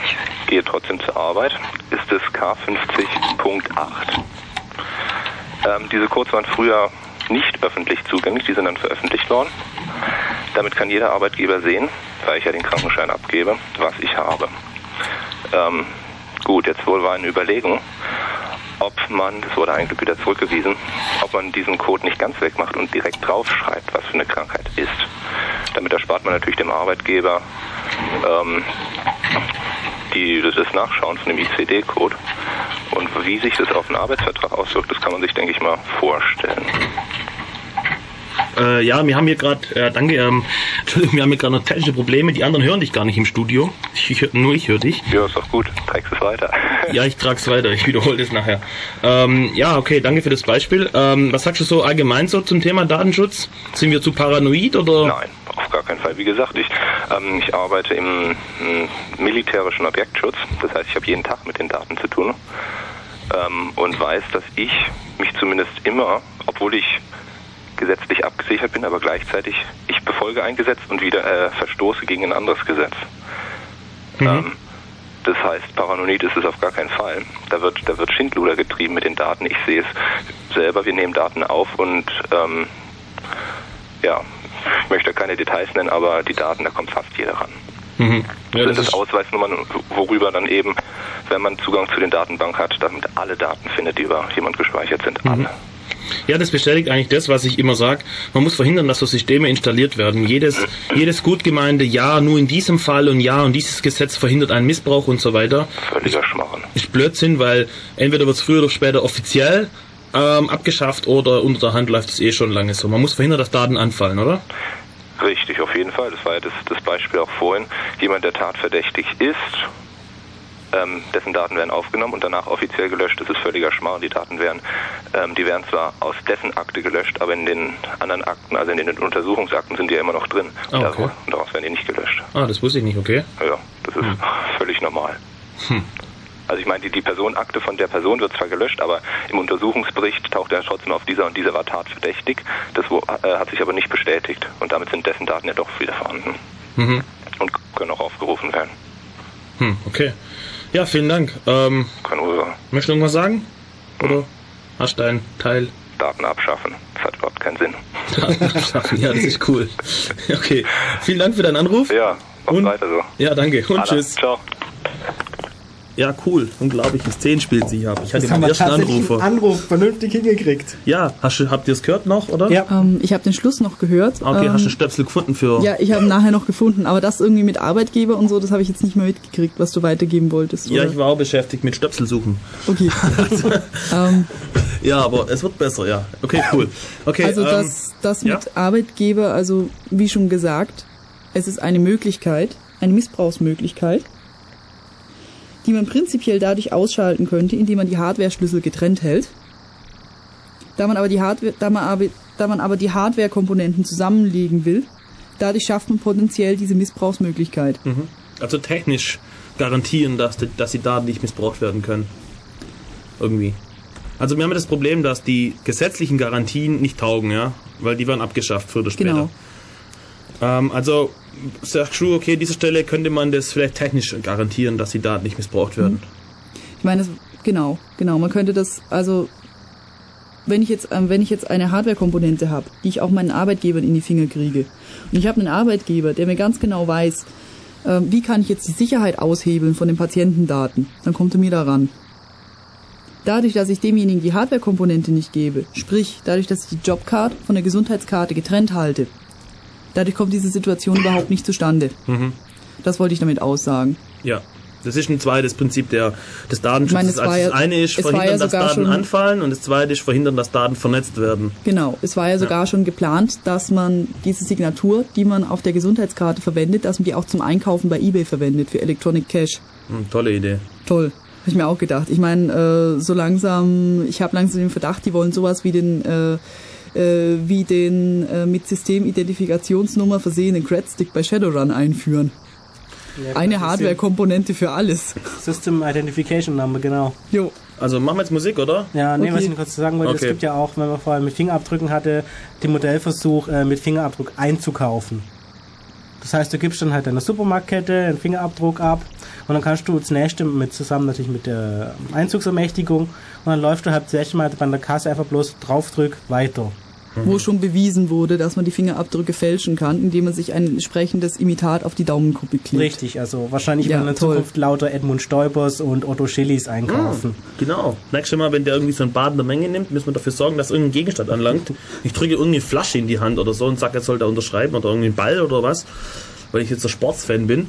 gehe trotzdem zur Arbeit, ist es K50.8. Ähm, diese Codes waren früher nicht öffentlich zugänglich, die sind dann veröffentlicht worden. Damit kann jeder Arbeitgeber sehen, weil ich ja den Krankenschein abgebe, was ich habe. Ähm, gut, jetzt wohl war eine Überlegung, ob man, das wurde eigentlich wieder zurückgewiesen, ob man diesen Code nicht ganz wegmacht und direkt draufschreibt, was für eine Krankheit ist. Damit erspart man natürlich dem Arbeitgeber ähm, die, das Nachschauen von dem ICD-Code. Und wie sich das auf den Arbeitsvertrag auswirkt, das kann man sich, denke ich mal, vorstellen. Äh, ja, wir haben hier gerade, äh, danke, ähm, Entschuldigung, wir haben hier gerade noch technische Probleme. Die anderen hören dich gar nicht im Studio. Ich, ich, nur ich höre dich. Ja, ist doch gut. Trägst es weiter. Ja, ich trag's weiter. Ich wiederhole das nachher. Ähm, ja, okay, danke für das Beispiel. Ähm, was sagst du so allgemein so zum Thema Datenschutz? Sind wir zu paranoid oder? Nein, auf gar keinen Fall. Wie gesagt, ich, ähm, ich arbeite im, mm, militärischen Objektschutz. Das heißt, ich habe jeden Tag mit den Daten zu tun ähm, und weiß, dass ich mich zumindest immer, obwohl ich gesetzlich abgesichert bin, aber gleichzeitig ich befolge ein Gesetz und wieder äh, verstoße gegen ein anderes Gesetz. Ähm, das heißt, paranoid ist es auf gar keinen Fall. Da wird, da wird Schindluder getrieben mit den Daten. Ich sehe es selber, wir nehmen Daten auf und ähm, ja, ich möchte keine Details nennen, aber die Daten, da kommt fast jeder ran. Mhm. Ja, sind das das ist, Ausweisnummern, worüber dann eben, wenn man Zugang zu den Datenbank hat, damit alle Daten findet, die über jemand gespeichert sind. Mhm. Alle. ja, das bestätigt eigentlich das, was ich immer sage. Man muss verhindern, dass so Systeme installiert werden. Jedes, jedes gut gemeinte Ja, nur in diesem Fall und Ja und dieses Gesetz verhindert einen Missbrauch und so weiter. Völliger Schmarrn. ist Blödsinn, weil entweder wird es früher oder später offiziell ähm, abgeschafft oder unter der Hand läuft es eh schon lange so. Man muss verhindern, dass Daten anfallen, oder? Richtig, auf jeden Fall. Das war ja das, das Beispiel auch vorhin. Jemand, der tatverdächtig ist, ähm, dessen Daten werden aufgenommen und danach offiziell gelöscht. Das ist völliger Schmarrn. Die Daten werden, ähm, die werden zwar aus dessen Akte gelöscht, aber in den anderen Akten, also in den Untersuchungsakten, sind die ja immer noch drin. Ah, Und okay. daraus- und daraus werden die nicht gelöscht. Ah, das wusste ich nicht, okay. Ja, das ist völlig normal. Also ich meine, die, die Personenakte von der Person wird zwar gelöscht, aber im Untersuchungsbericht taucht er trotzdem auf dieser und dieser war tatverdächtig. Das wo, äh, hat sich aber nicht bestätigt und damit sind dessen Daten ja doch wieder vorhanden Mhm. und können auch aufgerufen werden. Hm, okay. Ja, vielen Dank. Ähm, Keine Ursache. möchtest du irgendwas sagen? Oder hast du einen Teil? Daten abschaffen. Das hat überhaupt keinen Sinn. Schaffen? ja, das ist cool. Okay. Vielen Dank für deinen Anruf. Ja, mach Und- weiter so. Ja, danke. Und Alla, tschüss. Ciao. Ja, cool. Unglaubliches 10 spielt sie ab. Ich hatte Das haben wir ersten tatsächlich Anrufer. einen Anruf vernünftig hingekriegt. ja, hast du, habt ihr es gehört noch, oder? Ja. Ähm, ich habe den Schluss noch gehört. Okay, ähm, hast du einen Stöpsel gefunden für. Ja, ich habe nachher noch gefunden, aber das irgendwie mit Arbeitgeber und so, das habe ich jetzt nicht mehr mitgekriegt, was du weitergeben wolltest. Ja, oder? ich war auch beschäftigt mit Stöpsel suchen. Okay. ähm, Ja, aber es wird besser, ja. Okay, cool. Okay, also ähm, das, das mit ja. Arbeitgeber, also wie schon gesagt, es ist eine Möglichkeit, eine Missbrauchsmöglichkeit, die man prinzipiell dadurch ausschalten könnte, indem man die Hardware-Schlüssel getrennt hält. Da man aber die Hardware, da man aber, da man aber die Hardware-Komponenten zusammenlegen will, dadurch schafft man potenziell diese Missbrauchsmöglichkeit. Also technisch garantieren, dass, die, dass die Daten nicht missbraucht werden können. Irgendwie. Also wir haben ja das Problem, dass die gesetzlichen Garantien nicht taugen, ja, weil die werden abgeschafft früher oder später. Genau. Ähm, also sagst du, okay, an dieser Stelle könnte man das vielleicht technisch garantieren, dass die Daten nicht missbraucht werden. Ich meine, es- genau, genau. Man könnte das, also wenn ich jetzt, ähm, wenn ich jetzt eine Hardware-Komponente habe, die ich auch meinen Arbeitgebern in die Finger kriege, und ich habe einen Arbeitgeber, der mir ganz genau weiß, ähm, wie kann ich jetzt die Sicherheit aushebeln von den Patientendaten, dann kommt er mir daran. Dadurch, dass ich demjenigen die Hardware-Komponente nicht gebe, sprich, dadurch, dass ich die Jobcard von der Gesundheitskarte getrennt halte, dadurch kommt diese Situation überhaupt nicht zustande. Das wollte ich damit aussagen. Ja. Das ist ein zweites Prinzip der, des Datenschutzes. Meine, also ja- das eine ist verhindern, ja dass Daten anfallen und das zweite ist verhindern, dass Daten vernetzt werden. Genau, es war ja sogar schon geplant, dass man diese Signatur, die man auf der Gesundheitskarte verwendet, dass man die auch zum Einkaufen bei eBay verwendet für Electronic Cash. Hm, tolle Idee. Toll. Habe ich mir auch gedacht. Ich meine, äh, so langsam, ich habe langsam den Verdacht, die wollen sowas wie den äh, äh, wie den äh, mit Systemidentifikationsnummer versehenen Credstick bei Shadowrun einführen. Eine Hardware-Komponente für alles. System Identification Number, genau. Jo. Also machen wir jetzt Musik, oder? Ja, nee, Okay. was ich noch kurz sagen wollte, Okay. es gibt ja auch, wenn man vorher mit Fingerabdrücken hatte, den Modellversuch äh, mit Fingerabdruck einzukaufen. Das heißt, du gibst dann halt deiner Supermarktkette einen Fingerabdruck ab und dann kannst du das nächste mit zusammen natürlich mit der Einzugsermächtigung und dann läufst du halt das nächste Mal bei der Kasse einfach bloß draufdrück weiter. Wo schon bewiesen wurde, dass man die Fingerabdrücke fälschen kann, indem man sich ein entsprechendes Imitat auf die Daumenkuppe klebt. Richtig, also wahrscheinlich Ja, werden in toll. Zukunft lauter Edmund Stoibers und Otto Schillis einkaufen. Genau. Nächstes Mal, wenn der irgendwie so ein Bad in der Menge nimmt, müssen wir dafür sorgen, dass irgendein Gegenstand anlangt. Ich drücke irgendeine Flasche in die Hand oder so und sage, er soll da unterschreiben oder irgendwie einen Ball oder was, weil ich jetzt der Sportsfan bin.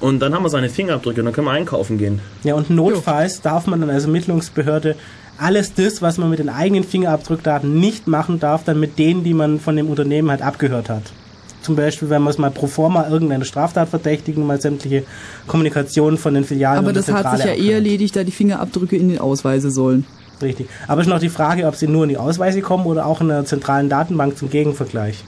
Und dann haben wir seine Fingerabdrücke und dann können wir einkaufen gehen. Ja, und notfalls darf man dann als Ermittlungsbehörde alles das, was man mit den eigenen Fingerabdruckdaten nicht machen darf, dann mit denen, die man von dem Unternehmen halt abgehört hat. Zum Beispiel, wenn man es mal pro forma irgendeine Straftat verdächtigen, mal sämtliche Kommunikation von den Filialen Aber und der das hat sich ja eh abhört. erledigt, da die Fingerabdrücke in den Ausweise sollen. Richtig. Aber es ist noch die Frage, ob sie nur in die Ausweise kommen oder auch in einer zentralen Datenbank zum Gegenvergleich.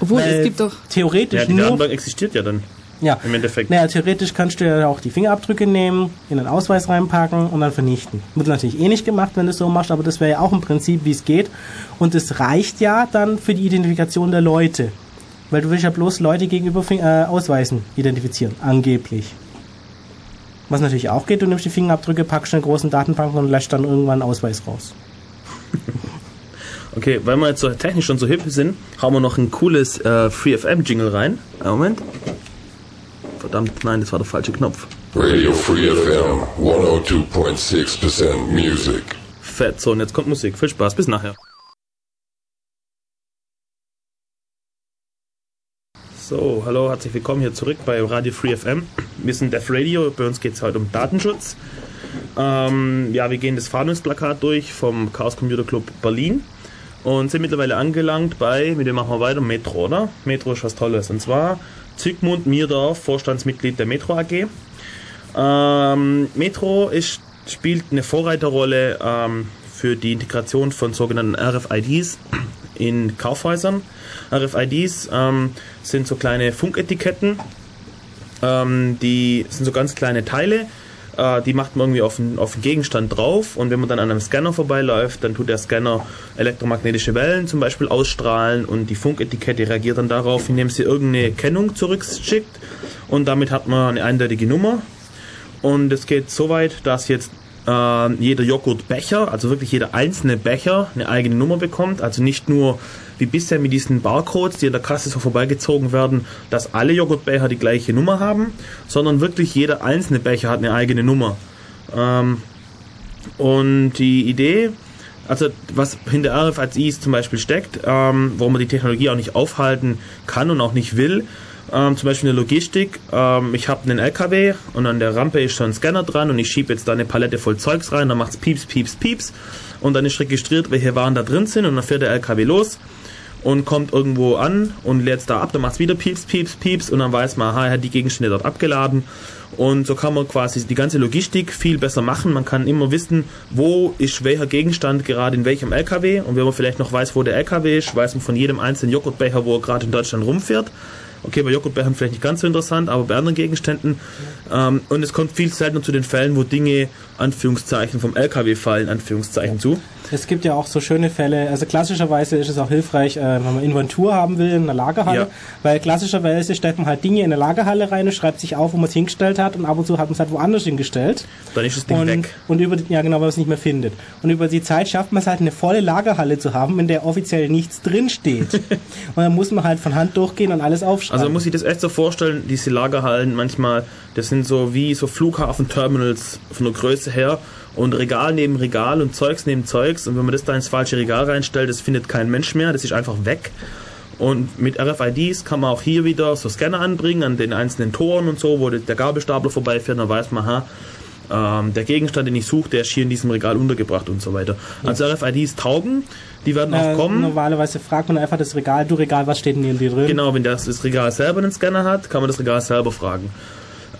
Obwohl, Weil es gibt doch, theoretisch Ja, die nur Datenbank existiert ja dann ja, im Endeffekt. Naja, theoretisch kannst du ja auch die Fingerabdrücke nehmen, in einen Ausweis reinpacken und dann vernichten. Wird natürlich eh nicht gemacht, wenn du es so machst, aber das wäre ja auch im Prinzip, wie es geht. Und es reicht ja dann für die Identifikation der Leute. Weil du willst ja bloß Leute gegenüber Fing äh, Ausweisen identifizieren, angeblich. Was natürlich auch geht, du nimmst die Fingerabdrücke, packst in einen großen Datenbank und lässt dann irgendwann einen Ausweis raus. Okay, weil wir jetzt so technisch schon so hip sind, hauen wir noch ein cooles äh, FreeFM-Jingle rein. Einen Moment. Verdammt, nein, das war der falsche Knopf. Radio Free FM 102.6% music. Fett. So, und jetzt kommt Musik. Viel Spaß, bis nachher. So, hallo, herzlich willkommen hier zurück bei Radio Free FM. Wir sind Def Radio, bei uns geht es heute um Datenschutz. Ähm, ja, wir gehen das Fahndungsplakat durch vom Chaos Computer Club Berlin und sind mittlerweile angelangt bei, mit dem machen wir weiter, Metro, oder? Metro ist was Tolles. Und zwar Zygmunt Mierdorf, Vorstandsmitglied der Metro AG. Ähm, Metro ist, spielt eine Vorreiterrolle ähm, für die Integration von sogenannten RFIDs in Kaufhäusern. RFIDs ähm, sind so kleine Funketiketten, ähm, die sind so ganz kleine Teile, äh, die macht man irgendwie auf den, auf den Gegenstand drauf und wenn man dann an einem Scanner vorbeiläuft, dann tut der Scanner elektromagnetische Wellen zum Beispiel ausstrahlen und die Funketikette reagiert dann darauf, indem sie irgendeine Kennung zurückschickt und damit hat man eine eindeutige Nummer und es geht so weit, dass jetzt äh, jeder Joghurtbecher, also wirklich jeder einzelne Becher, eine eigene Nummer bekommt. Also nicht nur wie bisher mit diesen Barcodes, die an der Kasse so vorbeigezogen werden, dass alle Joghurtbecher die gleiche Nummer haben, sondern wirklich jeder einzelne Becher hat eine eigene Nummer. Ähm, und die Idee, also was hinter RFIDs zum Beispiel steckt, ähm, wo man die Technologie auch nicht aufhalten kann und auch nicht will, ähm, zum Beispiel in der Logistik, ähm, ich habe einen LKW und an der Rampe ist schon ein Scanner dran und ich schiebe jetzt da eine Palette voll Zeugs rein, dann macht's pieps, pieps, pieps und dann ist registriert, welche Waren da drin sind. Und dann fährt der LKW los und kommt irgendwo an und lädt es da ab, dann macht's wieder pieps, pieps, pieps. Und dann weiß man, aha, er hat die Gegenstände dort abgeladen. Und so kann man quasi die ganze Logistik viel besser machen. Man kann immer wissen, wo ist welcher Gegenstand gerade in welchem LKW und wenn man vielleicht noch weiß, wo der LKW ist, weiß man von jedem einzelnen Joghurtbecher, wo er gerade in Deutschland rumfährt. Okay, bei Joghurtbechern vielleicht nicht ganz so interessant, aber bei anderen Gegenständen. Ähm, und es kommt viel seltener zu den Fällen, wo Dinge, Anführungszeichen, vom LKW fallen, Anführungszeichen zu. Es gibt ja auch so schöne Fälle, also klassischerweise ist es auch hilfreich, äh, wenn man Inventur haben will in einer Lagerhalle, Ja. weil klassischerweise stellt man halt Dinge in eine Lagerhalle rein und schreibt sich auf, wo man es hingestellt hat und ab und zu hat man es halt woanders hingestellt. Dann ist das Ding und, weg. Und über die, ja genau, weil man es nicht mehr findet. Und über die Zeit schafft man es halt eine volle Lagerhalle zu haben, in der offiziell nichts drin steht. und dann muss man halt von Hand durchgehen und alles aufschreiben. Also man muss sich das echt so vorstellen, diese Lagerhallen manchmal, das sind so wie so Flughafenterminals von der Größe her und Regal neben Regal und Zeugs neben Zeugs und wenn man das da ins falsche Regal reinstellt, das findet kein Mensch mehr, das ist einfach weg. Und mit RFIDs kann man auch hier wieder so Scanner anbringen an den einzelnen Toren und so, wo der Gabelstapler vorbeifährt, dann weiß man, ha, ähm, der Gegenstand, den ich suche, der ist hier in diesem Regal untergebracht und so weiter. Also RFIDs taugen, die werden auch äh, kommen. normalerweise fragt man einfach das Regal, du Regal, was steht denn hier drin? Genau, wenn das, das Regal selber einen Scanner hat, kann man das Regal selber fragen.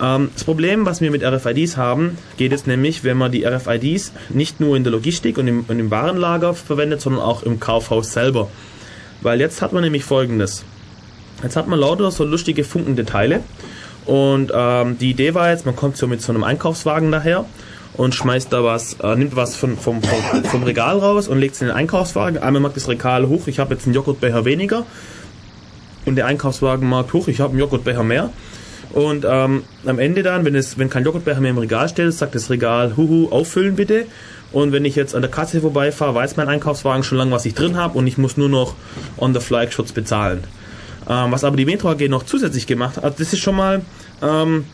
Ähm, das Problem, was wir mit RFIDs haben, geht es nämlich, wenn man die RFIDs nicht nur in der Logistik und im, und im Warenlager verwendet, sondern auch im Kaufhaus selber. Weil jetzt hat man nämlich folgendes. Jetzt hat man lauter so lustige funkende Teile. Und ähm, die Idee war jetzt, man kommt so mit so einem Einkaufswagen daher und schmeißt da was, äh, nimmt was von, vom, vom, vom Regal raus und legt es in den Einkaufswagen. Einmal macht das Regal hoch, ich habe jetzt einen Joghurtbecher weniger. Und der Einkaufswagen mag hoch, ich habe einen Joghurtbecher mehr. Und ähm, am Ende dann, wenn, es, wenn kein Joghurtbecher mehr im Regal steht, sagt das Regal, huhu, auffüllen bitte. Und wenn ich jetzt an der Kasse vorbeifahre, weiß mein Einkaufswagen schon lange, was ich drin habe und ich muss nur noch on the fly Schutz bezahlen. Ähm, was aber die Metro AG noch zusätzlich gemacht hat, das ist schon mal, ähm,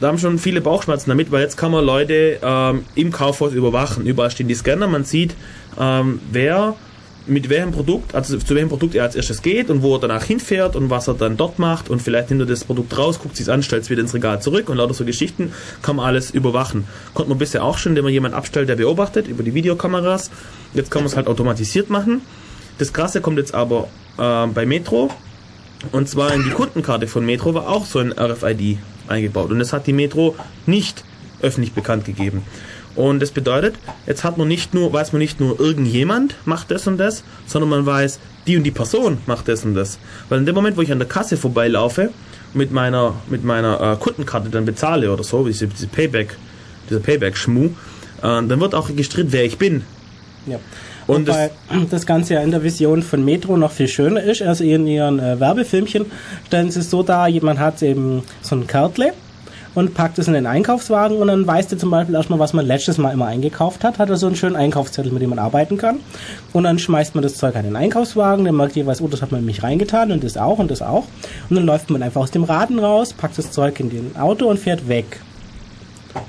da haben schon viele Bauchschmerzen damit, weil jetzt kann man Leute ähm, im Kaufhaus überwachen. Überall stehen die Scanner, man sieht, ähm, wer mit welchem Produkt, also zu welchem Produkt er als erstes geht und wo er danach hinfährt und was er dann dort macht und vielleicht nimmt er das Produkt raus, guckt sich's an, stellt es wieder ins Regal zurück und lauter so Geschichten kann man alles überwachen. Konnte man bisher auch schon, indem man jemanden abstellt, der beobachtet über die Videokameras. Jetzt kann man es halt automatisiert machen. Das Krasse kommt jetzt aber äh, bei Metro und zwar in die Kundenkarte von Metro war auch so ein RFID eingebaut und das hat die Metro nicht öffentlich bekannt gegeben. Und das bedeutet, jetzt hat man nicht nur, weiß man nicht nur, irgendjemand macht das und das, sondern man weiß, die und die Person macht das und das. Weil in dem Moment, wo ich an der Kasse vorbeilaufe, mit meiner, mit meiner äh, Kundenkarte dann bezahle oder so, diese, diese Payback, dieser Payback-Schmu, äh, dann wird auch registriert, wer ich bin. Ja. Und Wobei das Ganze ja in der Vision von Metro noch viel schöner ist. Also in ihren äh, Werbefilmchen stellen sie es so dar, jemand hat eben so ein Kärtle und packt es in den Einkaufswagen und dann weiß der zum Beispiel erstmal, was man letztes Mal immer eingekauft hat, hat er so einen schönen Einkaufszettel, mit dem man arbeiten kann. Und dann schmeißt man das Zeug an den Einkaufswagen, dann merkt jeweils, oh, das hat man mich reingetan und das auch und das auch. Und dann läuft man einfach aus dem Raden raus, packt das Zeug in den Auto und fährt weg.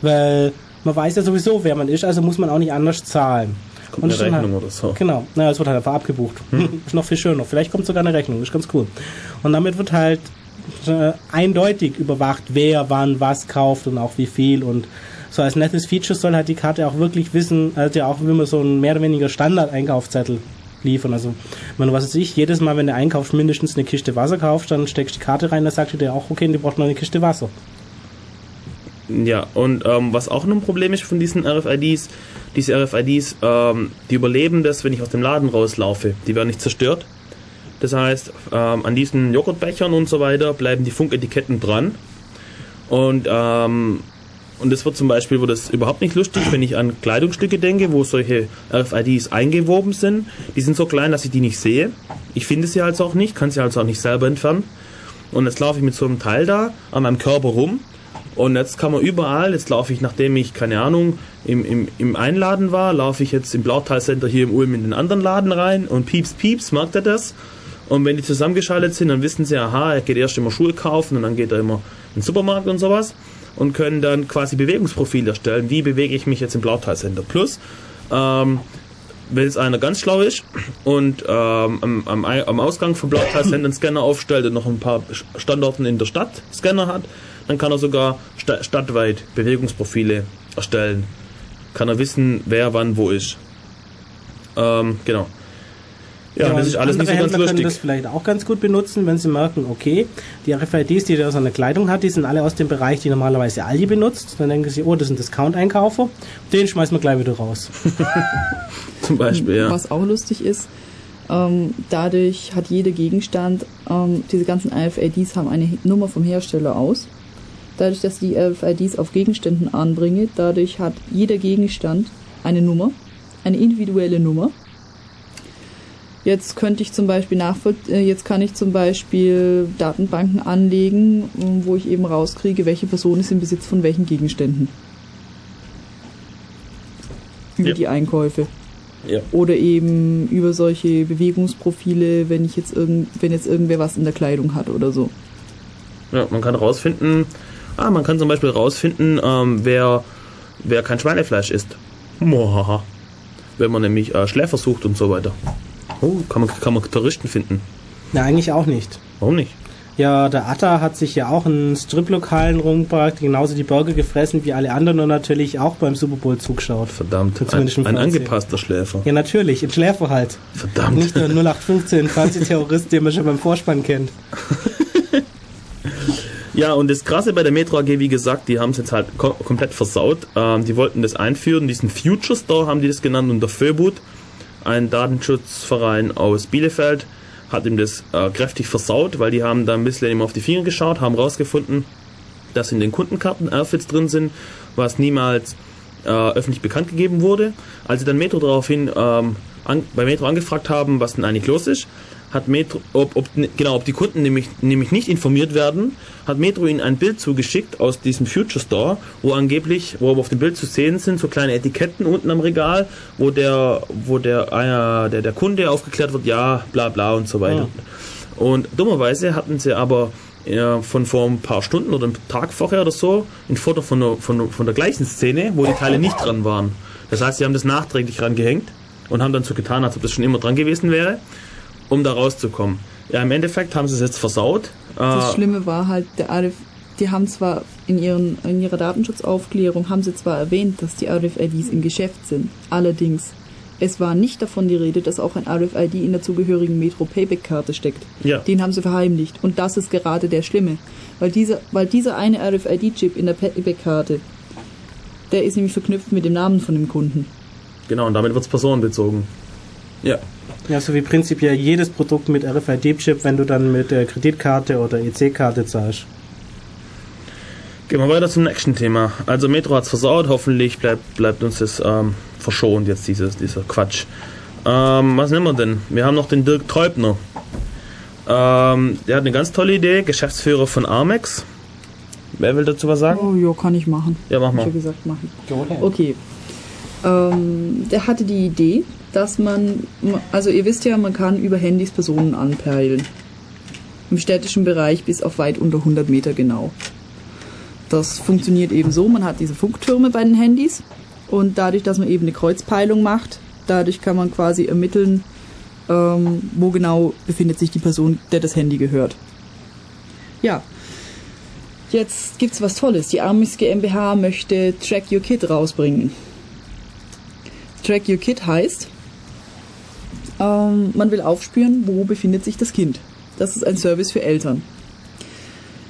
Weil man weiß ja sowieso, wer man ist, also muss man auch nicht anders zahlen. Kommt Und eine Rechnung halt- oder so. Genau, naja, es wird halt einfach abgebucht. ist noch viel schöner. Vielleicht kommt sogar eine Rechnung, ist ganz cool. Und damit wird halt äh, eindeutig überwacht, wer wann was kauft und auch wie viel. Und so als nettes Feature soll halt die Karte auch wirklich wissen, also ja auch man so einen mehr oder weniger Standard-Einkaufszettel liefern. Also, ich meine, was weiß ich, jedes Mal, wenn du einkaufst, mindestens eine Kiste Wasser kaufst, dann steckst du die Karte rein, dann sagt dir auch, okay, die braucht noch eine Kiste Wasser. Ja, und ähm, was auch noch ein Problem ist von diesen RFIDs, diese RFIDs, ähm, die überleben das, wenn ich aus dem Laden rauslaufe. Die werden nicht zerstört. Das heißt, ähm, an diesen Joghurtbechern und so weiter bleiben die Funketiketten dran. Und, ähm, und das wird zum Beispiel, wird das überhaupt nicht lustig, wenn ich an Kleidungsstücke denke, wo solche RFIDs eingewoben sind. Die sind so klein, dass ich die nicht sehe. Ich finde sie also auch nicht, kann sie also auch nicht selber entfernen. Und jetzt laufe ich mit so einem Teil da an meinem Körper rum Und jetzt kann man überall, jetzt laufe ich, nachdem ich, keine Ahnung, im, im, im Einladen war, laufe ich jetzt im Blautal Center hier im Ulm in den anderen Laden rein und pieps, pieps, merkt er das? Und wenn die zusammengeschaltet sind, dann wissen sie, aha, er geht erst immer Schuhe kaufen und dann geht er immer in den Supermarkt und sowas und können dann quasi Bewegungsprofil erstellen. Wie bewege ich mich jetzt im Blautal Center? Plus, ähm, wenn jetzt einer ganz schlau ist und ähm, am, am, Ausgang vom Blautal Center einen Scanner aufstellt und noch ein paar Standorten in der Stadt Scanner hat, dann kann er sogar sta stadtweit Bewegungsprofile erstellen. Kann er wissen, wer wann wo ist. Ähm, genau. Ja, Ja, das ist alles nicht so ganz Händler können lustig. das vielleicht auch ganz gut benutzen, wenn sie merken, okay, die RFIDs, die der aus einer Kleidung hat, die sind alle aus dem Bereich, die normalerweise Aldi benutzt. Dann denken sie, oh, das ist ein Discount-Einkaufer. Den schmeißen wir gleich wieder raus. Zum Beispiel, ja. Was auch lustig ist, ähm, dadurch hat jeder Gegenstand, ähm, diese ganzen RFIDs haben eine Nummer vom Hersteller aus. Dadurch, dass die RFIDs auf Gegenständen anbringe, dadurch hat jeder Gegenstand eine Nummer, eine individuelle Nummer. Jetzt könnte ich zum Beispiel nachvoll äh, jetzt kann ich zum Beispiel Datenbanken anlegen, ähm, wo ich eben rauskriege, welche Person ist im Besitz von welchen Gegenständen. Über Ja. die Einkäufe ja. oder eben über solche Bewegungsprofile, wenn ich jetzt irgend, wenn jetzt irgendwer was in der Kleidung hat oder so. Ja, man kann rausfinden, ah, man kann zum Beispiel rausfinden, ähm, wer, wer kein Schweinefleisch isst. Mohaha. Wenn man nämlich äh, Schläfer sucht und so weiter. Oh, kann man, kann man Touristen finden. Na, eigentlich auch nicht. Warum nicht? Ja, der Atta hat sich ja auch in Striplokalen rumgebracht, genauso die Burger gefressen wie alle anderen und natürlich auch beim Super Bowl zugeschaut. Verdammt, ein, ein angepasster Schläfer. Ja, natürlich, in Schläfer halt. Verdammt. Nicht nur ein 0815 Fernsehterrorist, den man schon beim Vorspann kennt. Ja, und das Krasse bei der Metro AG, wie gesagt, die haben es jetzt halt ko komplett versaut. Ähm, die wollten das einführen, diesen Future Store haben die das genannt, und der Föbut, ein Datenschutzverein aus Bielefeld, hat ihm das äh, kräftig versaut, weil die haben da ein bisschen ihm auf die Finger geschaut, haben rausgefunden, dass in den Kundenkarten Outfits drin sind, was niemals äh, öffentlich bekannt gegeben wurde. Als sie dann Metro daraufhin ähm, an, bei Metro angefragt haben, was denn eigentlich los ist, hat Metro, ob, ob, genau, ob die Kunden nämlich, nämlich nicht informiert werden, hat Metro ihnen ein Bild zugeschickt aus diesem Future Store, wo angeblich, wo auf dem Bild zu sehen sind, so kleine Etiketten unten am Regal, wo der, wo der, äh, der, der Kunde aufgeklärt wird, ja, bla bla und so weiter. Und dummerweise hatten sie aber ja, von vor ein paar Stunden oder einem Tag vorher oder so ein Foto von der, von, der- von der gleichen Szene, wo die Teile nicht dran waren. Das heißt, sie haben das nachträglich rangehängt und haben dann so getan, als ob das schon immer dran gewesen wäre, um da rauszukommen. Ja, im Endeffekt haben sie es jetzt versaut. Das Äh, Schlimme war halt, der RF, die haben zwar in, ihren, in ihrer Datenschutzaufklärung haben sie zwar erwähnt, dass die RFIDs im Geschäft sind. Allerdings, es war nicht davon die Rede, dass auch ein RFID in der zugehörigen Metro Payback Karte steckt. Ja. Den haben sie verheimlicht. Und das ist gerade der Schlimme. Weil dieser, weil dieser eine RFID-Chip in der Payback Karte, der ist nämlich verknüpft mit dem Namen von dem Kunden. genau, und damit wird es personenbezogen. Ja. Ja, so wie prinzipiell jedes Produkt mit RFID-Chip, wenn du dann mit der Kreditkarte oder EC-Karte zahlst. Gehen wir weiter zum nächsten Thema. Also Metro hat's versaut, hoffentlich bleibt, bleibt uns das ähm, verschont jetzt dieses, dieser Quatsch. Ähm, was nehmen wir denn? Wir haben noch den Dirk Treubner. Ähm, der hat eine ganz tolle Idee, Geschäftsführer von Armex. Wer will dazu was sagen? Oh ja, kann ich machen. Ja, mach mal. Ich gesagt, machen. Okay. Ähm, der hatte die Idee, dass man, also ihr wisst ja, man kann über Handys Personen anpeilen. Im städtischen Bereich bis auf weit unter 100 Meter genau. Das funktioniert eben so, man hat diese Funktürme bei den Handys und dadurch, dass man eben eine Kreuzpeilung macht, dadurch kann man quasi ermitteln, ähm, wo genau befindet sich die Person, der das Handy gehört. Ja, Jetzt gibt's was Tolles. Die Armis GmbH möchte Track Your Kid rausbringen. Track Your Kid heißt, ähm, man will aufspüren, wo befindet sich das Kind. Das ist ein Service für Eltern.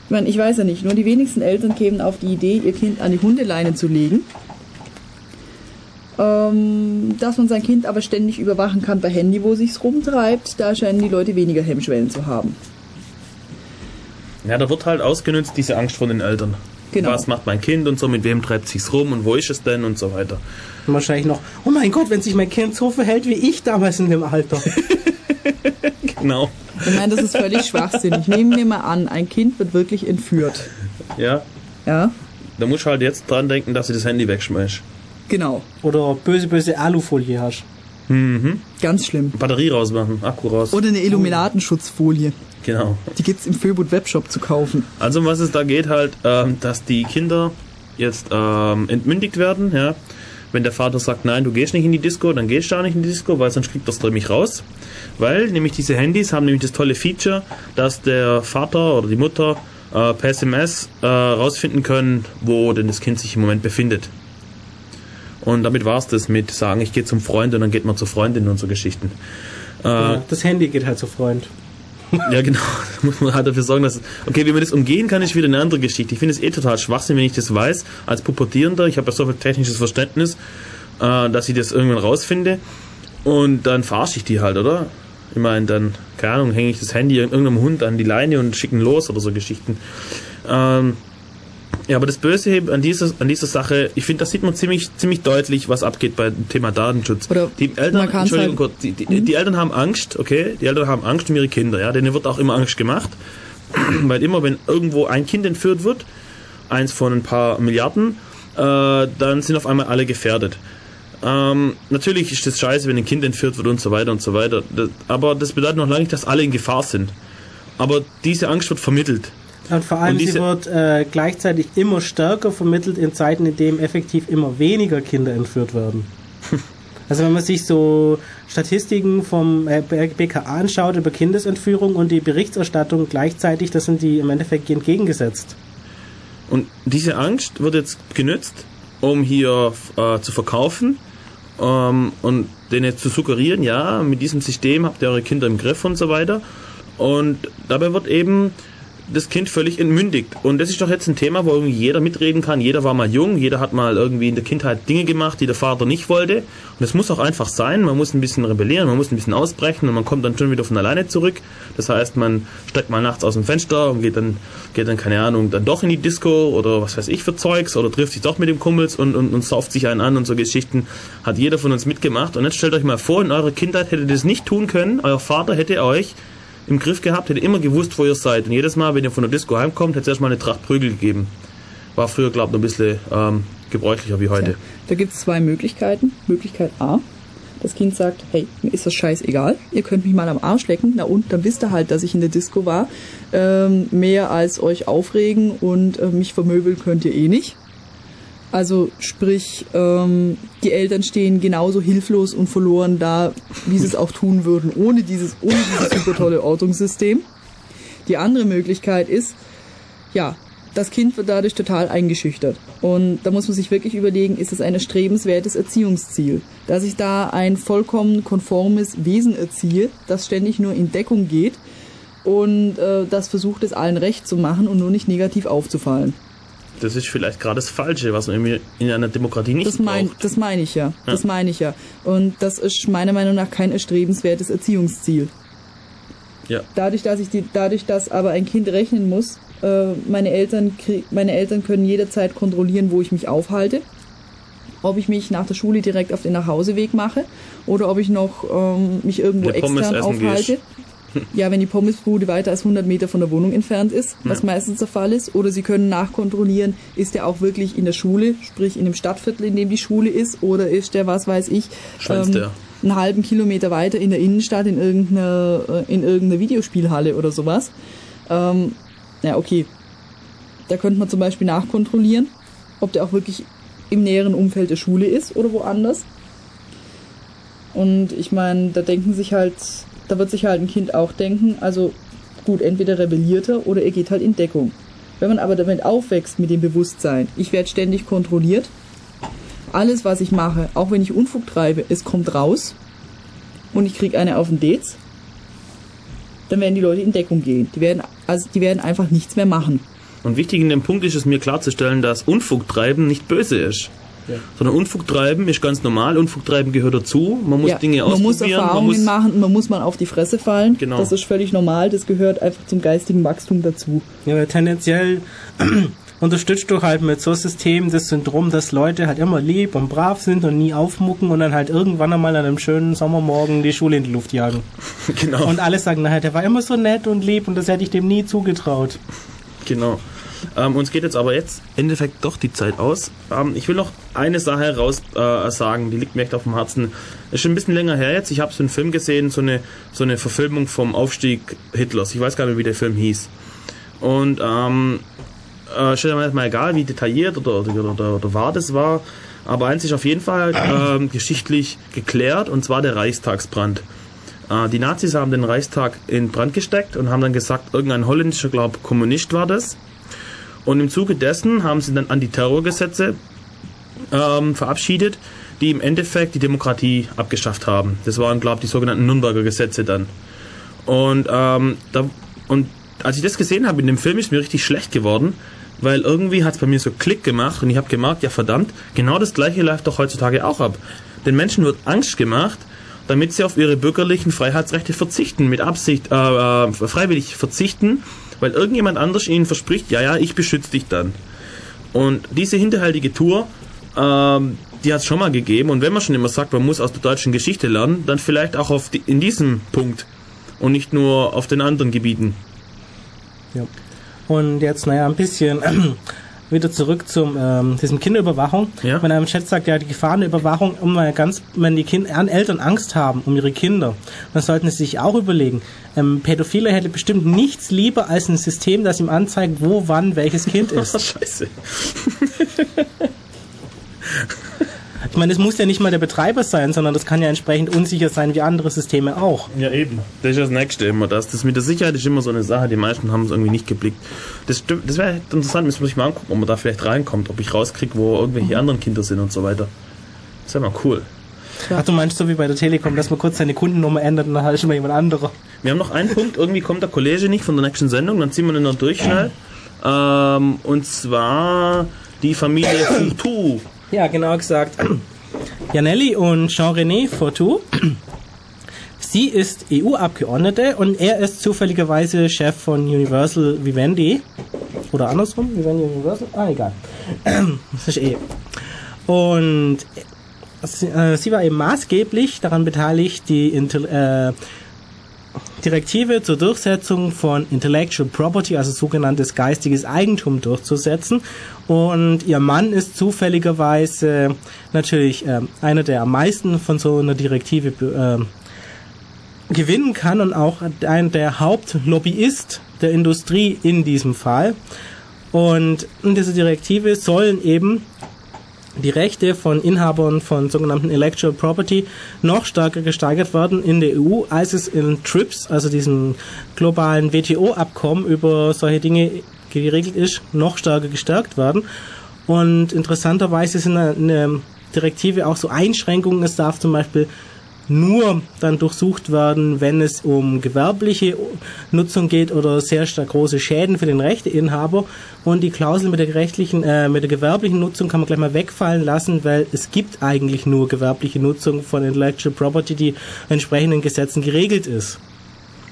Ich meine, ich weiß ja nicht, nur die wenigsten Eltern kämen auf die Idee, ihr Kind an die Hundeleine zu legen. Ähm, dass man sein Kind aber ständig überwachen kann per Handy, wo sich's rumtreibt, da scheinen die Leute weniger Hemmschwellen zu haben. Ja, da wird halt ausgenutzt diese Angst von den Eltern. Genau. Was macht mein Kind und so, mit wem treibt sich's rum und wo ist es denn und so weiter. Und wahrscheinlich noch, oh mein Gott, wenn sich mein Kind so verhält wie ich damals in dem Alter. Genau. Ich meine, das ist völlig schwachsinnig. Nehmen wir mal an, ein Kind wird wirklich entführt. Ja. Ja? Da musst du halt jetzt dran denken, dass du das Handy wegschmeißt. Genau. Oder böse, böse Alufolie hast. Ganz schlimm. Batterie rausmachen, Akku raus. Oder eine Illuminatenschutzfolie. Genau. Die gibt's im Föbut Webshop zu kaufen. Also um was es da geht halt, ähm, dass die Kinder jetzt ähm, entmündigt werden, ja. Wenn der Vater sagt, nein, du gehst nicht in die Disco, dann gehst du auch nicht in die Disco, weil sonst kriegt das nämlich raus. Weil nämlich diese Handys haben nämlich das tolle Feature, dass der Vater oder die Mutter äh, per SMS äh, rausfinden können, wo denn das Kind sich im Moment befindet. Und damit war's das mit sagen, ich gehe zum Freund und dann geht man zur Freundin und so Geschichten. Äh, Ja, das Handy geht halt zu Freund. ja, genau. Da muss man halt dafür sorgen, dass. Okay, wie man das umgehen kann, ist wieder eine andere Geschichte. Ich finde es eh total schwachsinn, wenn ich das weiß, als Pubertierender. Ich habe ja so viel technisches Verständnis, äh, dass ich das irgendwann rausfinde. Und dann verarsche ich die halt, oder? Ich meine, dann, keine Ahnung, hänge ich das Handy irgendeinem Hund an die Leine und schicke ihn los oder so Geschichten. Ähm, ja, aber das Böse an dieser, an dieser Sache, ich finde, das sieht man ziemlich, ziemlich deutlich, was abgeht beim Thema Datenschutz. Oder die Eltern, Entschuldigung halt- kurz, die, die, die Eltern haben Angst, okay? Die Eltern haben Angst um ihre Kinder, ja? Denen wird auch immer Angst gemacht. Weil immer, wenn irgendwo ein Kind entführt wird, eins von ein paar Milliarden, äh, dann sind auf einmal alle gefährdet. Ähm, natürlich ist das scheiße, wenn ein Kind entführt wird und so weiter und so weiter. Das, aber das bedeutet noch lange nicht, dass alle in Gefahr sind. Aber diese Angst wird vermittelt. Und vor allem, Und diese- sie wird äh, gleichzeitig immer stärker vermittelt in Zeiten, in denen effektiv immer weniger Kinder entführt werden. Also wenn man sich so Statistiken vom äh, BKA anschaut über Kindesentführung und die Berichterstattung gleichzeitig, das sind die im Endeffekt entgegengesetzt. Und diese Angst wird jetzt genützt, um hier äh, zu verkaufen ähm, und denen zu suggerieren, ja, mit diesem System habt ihr eure Kinder im Griff und so weiter. Und dabei wird eben das Kind völlig entmündigt. Und das ist doch jetzt ein Thema, wo jeder mitreden kann. Jeder war mal jung, jeder hat mal irgendwie in der Kindheit Dinge gemacht, die der Vater nicht wollte. Und das muss auch einfach sein. Man muss ein bisschen rebellieren, man muss ein bisschen ausbrechen und man kommt dann schon wieder von alleine zurück. Das heißt, man steigt mal nachts aus dem Fenster und geht dann, geht dann, keine Ahnung, dann doch in die Disco oder was weiß ich für Zeugs oder trifft sich doch mit dem Kumpels und, und, und sauft sich einen an und so Geschichten. Hat jeder von uns mitgemacht. Und jetzt stellt euch mal vor, in eurer Kindheit hättet ihr das nicht tun können. Euer Vater hätte euch im Griff gehabt, hätte immer gewusst, wo ihr seid. Und jedes Mal, wenn ihr von der Disco heimkommt, hätte es erstmal eine Tracht Prügel gegeben. War früher, glaube ich, noch ein bisschen ähm, gebräuchlicher wie heute. Da gibt es zwei Möglichkeiten. Möglichkeit A. Das Kind sagt, hey, mir ist das scheißegal, ihr könnt mich mal am Arsch lecken. Na und, dann wisst ihr halt, dass ich in der Disco war. Ähm, mehr als euch aufregen und äh, mich vermöbeln könnt ihr eh nicht. Also sprich, ähm, die Eltern stehen genauso hilflos und verloren da, wie sie es auch tun würden, ohne dieses, ohne dieses super tolle Ortungssystem. Die andere Möglichkeit ist, ja, das Kind wird dadurch total eingeschüchtert. Und da muss man sich wirklich überlegen, ist es ein erstrebenswertes Erziehungsziel? Dass ich da ein vollkommen konformes Wesen erziehe, das ständig nur in Deckung geht und äh, das versucht es allen recht zu machen und nur nicht negativ aufzufallen. Das ist vielleicht gerade das Falsche, was man irgendwie in einer Demokratie nicht Das meine braucht. das meine ich ja. Das meine ich ja. Und das ist meiner Meinung nach kein erstrebenswertes Erziehungsziel. Ja. Dadurch, dass ich die, dadurch, dass aber ein Kind rechnen muss, äh, meine Eltern, meine Eltern können jederzeit kontrollieren, wo ich mich aufhalte. Ob ich mich nach der Schule direkt auf den Nachhauseweg mache oder ob ich noch ähm, mich irgendwo extern aufhalte. gehst. Ja, wenn die Pommesbude weiter als 100 Meter von der Wohnung entfernt ist, was meistens der Fall ist. Oder sie können nachkontrollieren, ist der auch wirklich in der Schule, sprich in dem Stadtviertel, in dem die Schule ist, oder ist der, was weiß ich, der. einen halben Kilometer weiter in der Innenstadt in irgendeiner, äh, in irgendeiner Videospielhalle oder sowas. Ähm, ja, okay. Da könnte man zum Beispiel nachkontrollieren, ob der auch wirklich im näheren Umfeld der Schule ist oder woanders. Und ich meine, da denken sich halt, da wird sich halt ein Kind auch denken, also gut, entweder rebelliert er oder er geht halt in Deckung. Wenn man aber damit aufwächst mit dem Bewusstsein, ich werde ständig kontrolliert, alles was ich mache, auch wenn ich Unfug treibe, es kommt raus und ich krieg eine auf den Dez, dann werden die Leute in Deckung gehen. Die werden, also die werden einfach nichts mehr machen. Und wichtig in dem Punkt ist es mir klarzustellen, dass Unfug treiben nicht böse ist. Sondern Unfug treiben ist ganz normal. Unfug treiben gehört dazu. Man muss Ja, Dinge man muss ausprobieren. Erfahrungen man muss, machen, man muss mal auf die Fresse fallen. Genau. Das ist völlig normal, das gehört einfach zum geistigen Wachstum dazu. Ja, weil tendenziell unterstützt du halt mit so einem System das Syndrom, dass Leute halt immer lieb und brav sind und nie aufmucken und dann halt irgendwann einmal an einem schönen Sommermorgen die Schule in die Luft jagen. genau. Und alle sagen, naja, der war immer so nett und lieb und das hätte ich dem nie zugetraut. Genau. Ähm, uns geht jetzt aber jetzt im Endeffekt doch die Zeit aus. Ähm, ich will noch eine Sache heraus äh, sagen, die liegt mir echt auf dem Herzen. Ist schon ein bisschen länger her jetzt. Ich habe so einen Film gesehen, so eine, so eine Verfilmung vom Aufstieg Hitlers. Ich weiß gar nicht, wie der Film hieß. Und ähm, äh, steht mir mal egal, wie detailliert oder, oder, oder, oder wahr das war. Aber eins ist auf jeden Fall ähm, geschichtlich geklärt, und zwar der Reichstagsbrand. Äh, die Nazis haben den Reichstag in Brand gesteckt und haben dann gesagt, irgendein holländischer, glaube Kommunist war das. Und im Zuge dessen haben sie dann Antiterrorgesetze ähm, verabschiedet, die im Endeffekt die Demokratie abgeschafft haben. Das waren, glaube ich, die sogenannten Nürnberger Gesetze dann. Und, ähm, da, und als ich das gesehen habe in dem Film, ist mir richtig schlecht geworden, weil irgendwie hat es bei mir so Klick gemacht und ich habe gemerkt, ja verdammt, genau das gleiche läuft doch heutzutage auch ab. Den Menschen wird Angst gemacht, damit sie auf ihre bürgerlichen Freiheitsrechte verzichten, mit Absicht, äh, äh, freiwillig verzichten, weil irgendjemand anders ihnen verspricht, ja, ja, ich beschütze dich dann. Und diese hinterhältige Tour, ähm, die hat es schon mal gegeben. Und wenn man schon immer sagt, man muss aus der deutschen Geschichte lernen, dann vielleicht auch auf die, in diesem Punkt und nicht nur auf den anderen Gebieten. Ja. Und jetzt, naja, ein bisschen wieder zurück zum ähm, diesem Kinderüberwachung. Ja. Wenn er im Chat sagt, ja, die Gefahrenüberwachung, um mal ganz, wenn die kind, Eltern Angst haben um ihre Kinder, dann sollten sie sich auch überlegen. Ähm, Pädophile hätte bestimmt nichts lieber als ein System, das ihm anzeigt, wo, wann, welches Kind ist. Scheiße. Ich meine, es muss ja nicht mal der Betreiber sein, sondern das kann ja entsprechend unsicher sein wie andere Systeme auch. Ja, eben. Das ist das Nächste immer das. Das mit der Sicherheit ist immer so eine Sache, die meisten haben es irgendwie nicht geblickt. Das, das wäre interessant, müssen wir sich mal angucken, ob man da vielleicht reinkommt, ob ich rauskriege, wo irgendwelche anderen Kinder sind und so weiter. Das wäre mal cool. Ach, du meinst so wie bei der Telekom, dass man kurz seine Kundennummer ändert und dann halt schon mal jemand anderer. Wir haben noch einen Punkt, irgendwie kommt der Kollege nicht von der nächsten Sendung, dann ziehen wir den noch durch schnell. Ähm, und zwar die Familie Foutou. Ja, genau gesagt. Janelli und Jean-René Fortou. Sie ist EU-Abgeordnete und er ist zufälligerweise Chef von Universal Vivendi. Oder andersrum, Vivendi Universal? Ah, egal. Das ist eh. Und sie, äh, sie war eben maßgeblich daran beteiligt, die Intel äh, Direktive zur Durchsetzung von Intellectual Property, also sogenanntes geistiges Eigentum durchzusetzen. Und ihr Mann ist zufälligerweise natürlich ähm, einer, der am meisten von so einer Direktive ähm, gewinnen kann und auch ein der Hauptlobbyist der Industrie in diesem Fall. Und in dieser Direktive sollen eben die Rechte von Inhabern von sogenannten Intellectual Property noch stärker gesteigert werden in der EU, als es in TRIPS, also diesem globalen WTO-Abkommen über solche Dinge geregelt ist, noch stärker gestärkt werden. Und interessanterweise sind in der Direktive auch so Einschränkungen. Es darf zum Beispiel nur dann durchsucht werden, wenn es um gewerbliche Nutzung geht oder sehr stark große Schäden für den Rechteinhaber. Und die Klausel mit der rechtlichen, äh, mit der gewerblichen Nutzung kann man gleich mal wegfallen lassen, weil es gibt eigentlich nur gewerbliche Nutzung von Intellectual Property, die entsprechenden Gesetzen geregelt ist.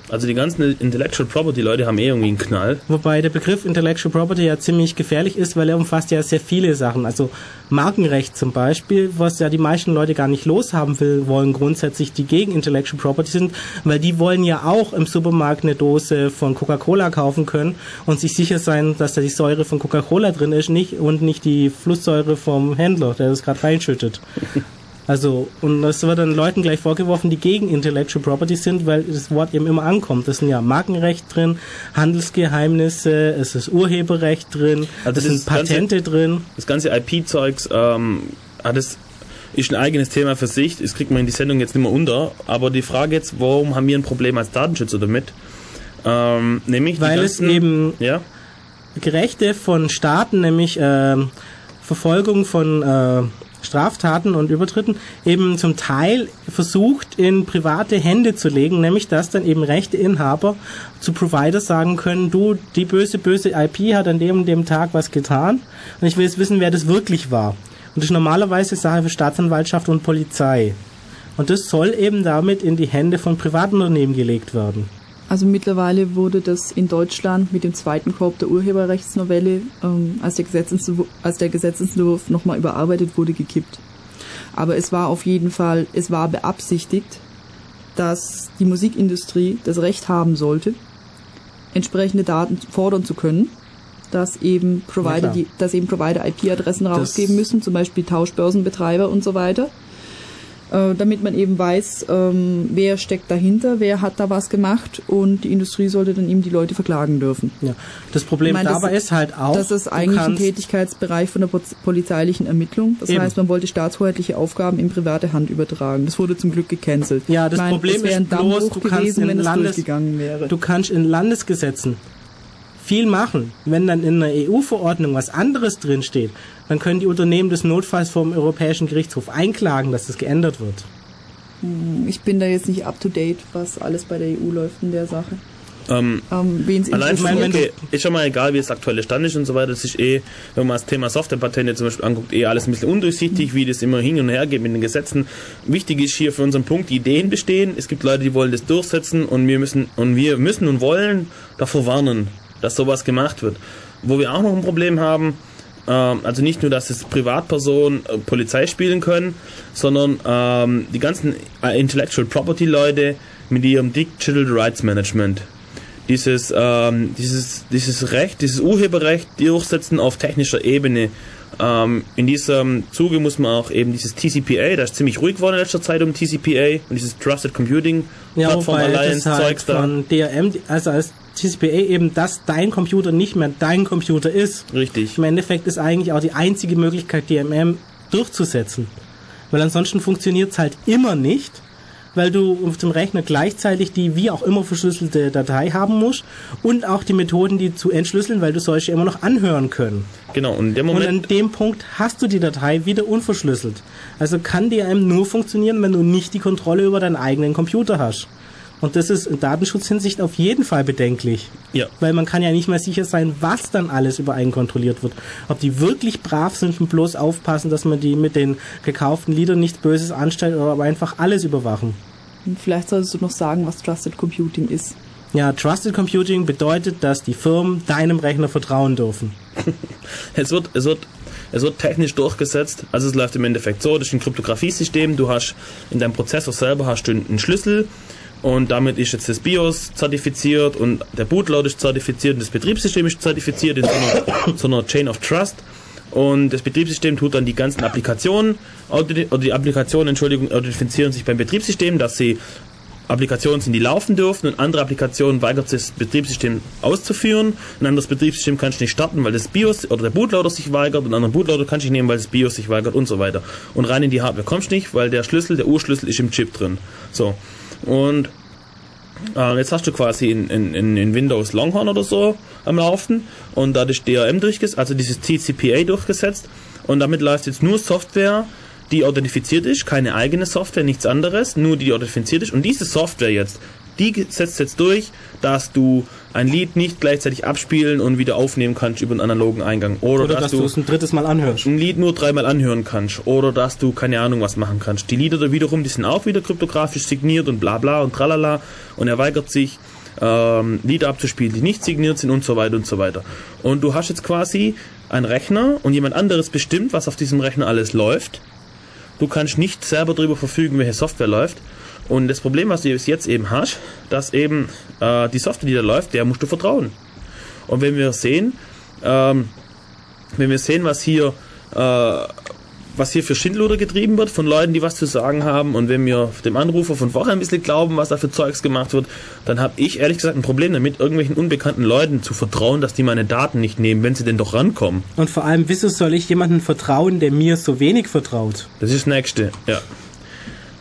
Also die ganzen Intellectual Property Leute haben eh irgendwie einen Knall. Wobei der Begriff Intellectual Property ja ziemlich gefährlich ist, weil er umfasst ja sehr viele Sachen. Also Markenrecht zum Beispiel, was ja die meisten Leute gar nicht loshaben will, wollen grundsätzlich, die gegen Intellectual Property sind, weil die wollen ja auch im Supermarkt eine Dose von Coca-Cola kaufen können und sich sicher sein, dass da die Säure von Coca-Cola drin ist nicht und nicht die Flusssäure vom Händler, der das gerade reinschüttet. Also, und das wird dann Leuten gleich vorgeworfen, die gegen Intellectual Property sind, weil das Wort eben immer ankommt. Das sind ja Markenrecht drin, Handelsgeheimnisse, es ist Urheberrecht drin, Also es sind Patente ganze- drin. Das ganze IP-Zeugs ähm, hat es ist ein eigenes Thema für sich. Das kriegt man in die Sendung jetzt nicht mehr unter. Aber die Frage jetzt, warum haben wir ein Problem als Datenschützer damit? Ähm, nämlich Weil es ganzen, eben ja, Rechte von Staaten, nämlich ähm, Verfolgung von äh, Straftaten und Übertritten, eben zum Teil versucht in private Hände zu legen, nämlich dass dann eben Rechteinhaber zu Provider sagen können, du, die böse, böse IP hat an dem und dem Tag was getan und ich will jetzt wissen, wer das wirklich war. Und das ist normalerweise Sache für Staatsanwaltschaft und Polizei. Und das soll eben damit in die Hände von Privatunternehmen gelegt werden. Also mittlerweile wurde das in Deutschland mit dem zweiten Korb der Urheberrechtsnovelle, ähm, als, der Gesetzentwurf, als der Gesetzentwurf nochmal überarbeitet wurde, gekippt. Aber es war auf jeden Fall, es war beabsichtigt, dass die Musikindustrie das Recht haben sollte, entsprechende Daten fordern zu können dass eben Provider, die, dass eben Provider IP-Adressen rausgeben müssen, zum Beispiel Tauschbörsenbetreiber und so weiter. Äh, damit man eben weiß, ähm, wer steckt dahinter, wer hat da was gemacht und die Industrie sollte dann eben die Leute verklagen dürfen. Ja. Das Problem meine, das- dabei ist halt auch, Das ist eigentlich ein Tätigkeitsbereich von der polizeilichen Ermittlung. Das Eben. heißt, man wollte staatshoheitliche Aufgaben in private Hand übertragen. Das wurde zum Glück gecancelt. Ja, das meine, Problem ist bloß, du kannst gewesen, in Landes-. Du kannst in Landesgesetzen viel machen. Wenn dann in einer EU-Verordnung was anderes drinsteht, dann können die Unternehmen des Notfalls vom Europäischen Gerichtshof einklagen, dass das geändert wird. ich bin da jetzt nicht up to date, was alles bei der EU läuft in der Sache. Ähm, Ähm, es Allein schon, okay, ist schon mal egal, wie das aktuelle Stand ist und so weiter. Das ist eh, wenn man das Thema Softwarepatente zum Beispiel anguckt, eh alles ein bisschen undurchsichtig, wie das immer hin und her geht mit den Gesetzen. Wichtig ist hier für unseren Punkt, die Ideen bestehen. Es gibt Leute, die wollen das durchsetzen und wir müssen, und wir müssen und wollen davor warnen, dass sowas gemacht wird. Wo wir auch noch ein Problem haben, ähm, also nicht nur, dass es Privatpersonen äh, Polizei spielen können, sondern ähm, die ganzen äh, Intellectual Property Leute mit ihrem Digital Rights Management dieses, ähm, dieses, dieses Recht, dieses Urheberrecht durchsetzen auf technischer Ebene. Ähm, in diesem Zuge muss man auch eben dieses TCPA, da ist ziemlich ruhig geworden in letzter Zeit um TCPA und dieses Trusted Computing Ja, das Alliance halt Zeugs da. von DRM, also als TCPA eben, dass dein Computer nicht mehr dein Computer ist. Richtig. Im Endeffekt ist eigentlich auch die einzige Möglichkeit, DMM durchzusetzen. Weil ansonsten funktioniert es halt immer nicht, weil du auf dem Rechner gleichzeitig die wie auch immer verschlüsselte Datei haben musst und auch die Methoden, die zu entschlüsseln, weil du solche immer noch anhören können. Genau, und in dem Und an Moment, dem Punkt hast du die Datei wieder unverschlüsselt. Also kann DRM nur funktionieren, wenn du nicht die Kontrolle über deinen eigenen Computer hast. Und das ist in Datenschutzhinsicht auf jeden Fall bedenklich. ja, Weil man kann ja nicht mehr sicher sein, was dann alles über einen kontrolliert wird. Ob die wirklich brav sind und bloß aufpassen, dass man die mit den gekauften Liedern nichts Böses anstellt oder ob einfach alles überwachen. Und Vielleicht solltest du noch sagen, was Trusted Computing ist. Ja, Trusted Computing bedeutet, dass die Firmen deinem Rechner vertrauen dürfen. es wird, es wird, es wird technisch durchgesetzt. Also es läuft im Endeffekt so, das ist ein Kryptografiesystem. Du hast in deinem Prozessor selber hast du einen Schlüssel und damit ist jetzt das BIOS zertifiziert und der Bootloader ist zertifiziert und das Betriebssystem ist zertifiziert in so einer, so einer Chain of Trust. Und das Betriebssystem tut dann die ganzen Applikationen, oder die Applikationen, Entschuldigung, authentifizieren sich beim Betriebssystem, dass sie Applikationen sind, die laufen dürfen und andere Applikationen weigert sich das Betriebssystem auszuführen. Ein anderes Betriebssystem kannst du nicht starten, weil das BIOS oder der Bootloader sich weigert und einen anderen Bootloader kannst du nicht nehmen, weil das BIOS sich weigert und so weiter. Und rein in die Hardware kommst du nicht, weil der Schlüssel, der Urschlüssel ist im Chip drin. So. Und äh, jetzt hast du quasi in, in, in, in Windows Longhorn oder so am Laufen. Und da ist DRM durchgesetzt, also dieses TCPA durchgesetzt. Und damit läuft jetzt nur Software, die authentifiziert ist, keine eigene Software, nichts anderes, nur die authentifiziert ist. Und diese Software jetzt, die setzt jetzt durch, dass du ein Lied nicht gleichzeitig abspielen und wieder aufnehmen kannst über einen analogen Eingang oder, Oder dass du es ein drittes Mal anhörst. ein Lied nur dreimal anhören kannst oder dass du keine Ahnung was machen kannst. Die Lieder da wiederum, die sind auch wieder kryptografisch signiert und bla bla und tralala und er weigert sich ähm, Lieder abzuspielen, die nicht signiert sind und so weiter und so weiter. Und du hast jetzt quasi einen Rechner und jemand anderes bestimmt, was auf diesem Rechner alles läuft. Du kannst nicht selber darüber verfügen, welche Software läuft. Und das Problem, was du jetzt eben hast, dass eben äh, die Software, die da läuft, der musst du vertrauen. Und wenn wir sehen, ähm, wenn wir sehen, was hier, äh, was hier für Schindluder getrieben wird von Leuten, die was zu sagen haben, und wenn wir dem Anrufer von vorher ein bisschen glauben, was da für Zeugs gemacht wird, dann habe ich ehrlich gesagt ein Problem damit, irgendwelchen unbekannten Leuten zu vertrauen, dass die meine Daten nicht nehmen, wenn sie denn doch rankommen. Und vor allem, wieso soll ich jemandem vertrauen, der mir so wenig vertraut? Das ist das Nächste, ja.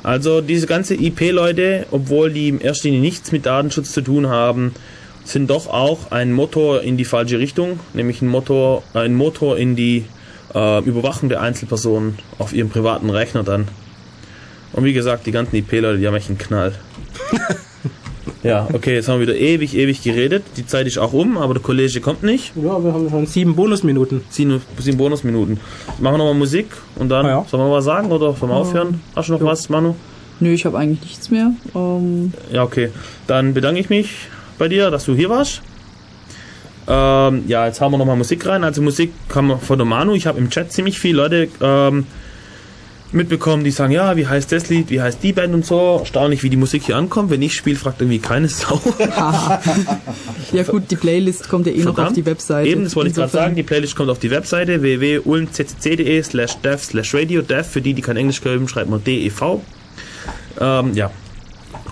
Also diese ganze IP-Leute, obwohl die in erster Linie nichts mit Datenschutz zu tun haben, sind doch auch ein Motor in die falsche Richtung, nämlich ein Motor, ein Motor in die äh, Überwachung der Einzelpersonen auf ihrem privaten Rechner dann. Und wie gesagt, die ganzen IP-Leute, die haben echt einen Knall. ja, okay, jetzt haben wir wieder ewig, ewig geredet. Die Zeit ist auch um, aber der Kollege kommt nicht. Ja, wir haben schon sieben Bonusminuten. Sieben, sieben Bonusminuten. Machen wir nochmal Musik und dann Ah ja. sollen wir was sagen oder sollen wir aufhören? Hast du noch was, Manu? Nö, ich habe eigentlich nichts mehr. Ähm, Ja, okay. Dann bedanke ich mich bei dir, dass du hier warst. Ähm, ja, jetzt haben wir nochmal Musik rein. Also Musik kam von der Manu. Ich habe im Chat ziemlich viele Leute ähm, mitbekommen, die sagen, ja, wie heißt das Lied, wie heißt die Band und so. Erstaunlich, wie die Musik hier ankommt. Wenn ich spiele, fragt irgendwie keine Sau. Ja gut, die Playlist kommt ja eh noch auf Verdammt. die Webseite. Eben, das wollte ich gerade sagen. Die Playlist kommt auf die Webseite www.ulmccc.de slash dev slash radio. Dev, für die, die kein Englisch können, schreibt man DEV. Ähm, ja.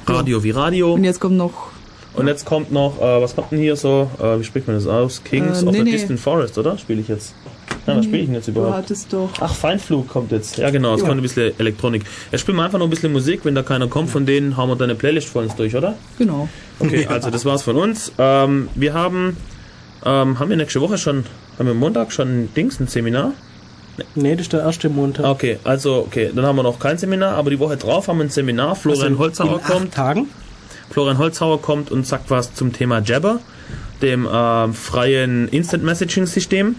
Radio wie Radio. Und jetzt kommt noch, Und jetzt kommt noch, äh, was kommt denn hier so? Äh, wie spricht man das aus? Kings Äh, of nee, the nee. Distant Forest, oder? Spiele ich jetzt? Ja, was spiele ich denn jetzt du überhaupt? hattest doch, Ach, Feindflug kommt jetzt. Ja, genau, es Ja. kommt ein bisschen Elektronik. Jetzt spielen wir einfach noch ein bisschen Musik. Wenn da keiner kommt von denen, hauen wir deine Playlist voll ins durch, oder? genau. Okay, also das war's von uns. Ähm, wir haben, ähm, haben wir nächste Woche schon, haben wir Montag schon ein Dings, ein Seminar? Nee, das ist der erste Montag. Okay, also, okay, dann haben wir noch kein Seminar, aber die Woche drauf haben wir ein Seminar. Florian Also Holzhauer kommt. Tagen. Florian Holzhauer kommt und sagt was zum Thema Jabber, dem ähm, freien Instant Messaging System.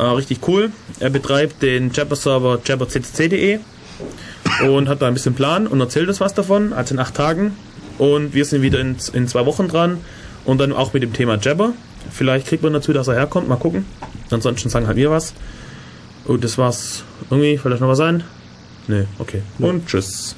Äh, richtig cool. Er betreibt den Jabber-Server jabberccc.de und hat da ein bisschen Plan und erzählt uns was davon, also in acht Tagen. Und wir sind wieder in, in zwei Wochen dran und dann auch mit dem Thema Jabber. Vielleicht kriegt man dazu, dass er herkommt, mal gucken. Ansonsten sagen halt wir was. Und das war's. Irgendwie, euch noch was ein? Nee, okay. Und tschüss.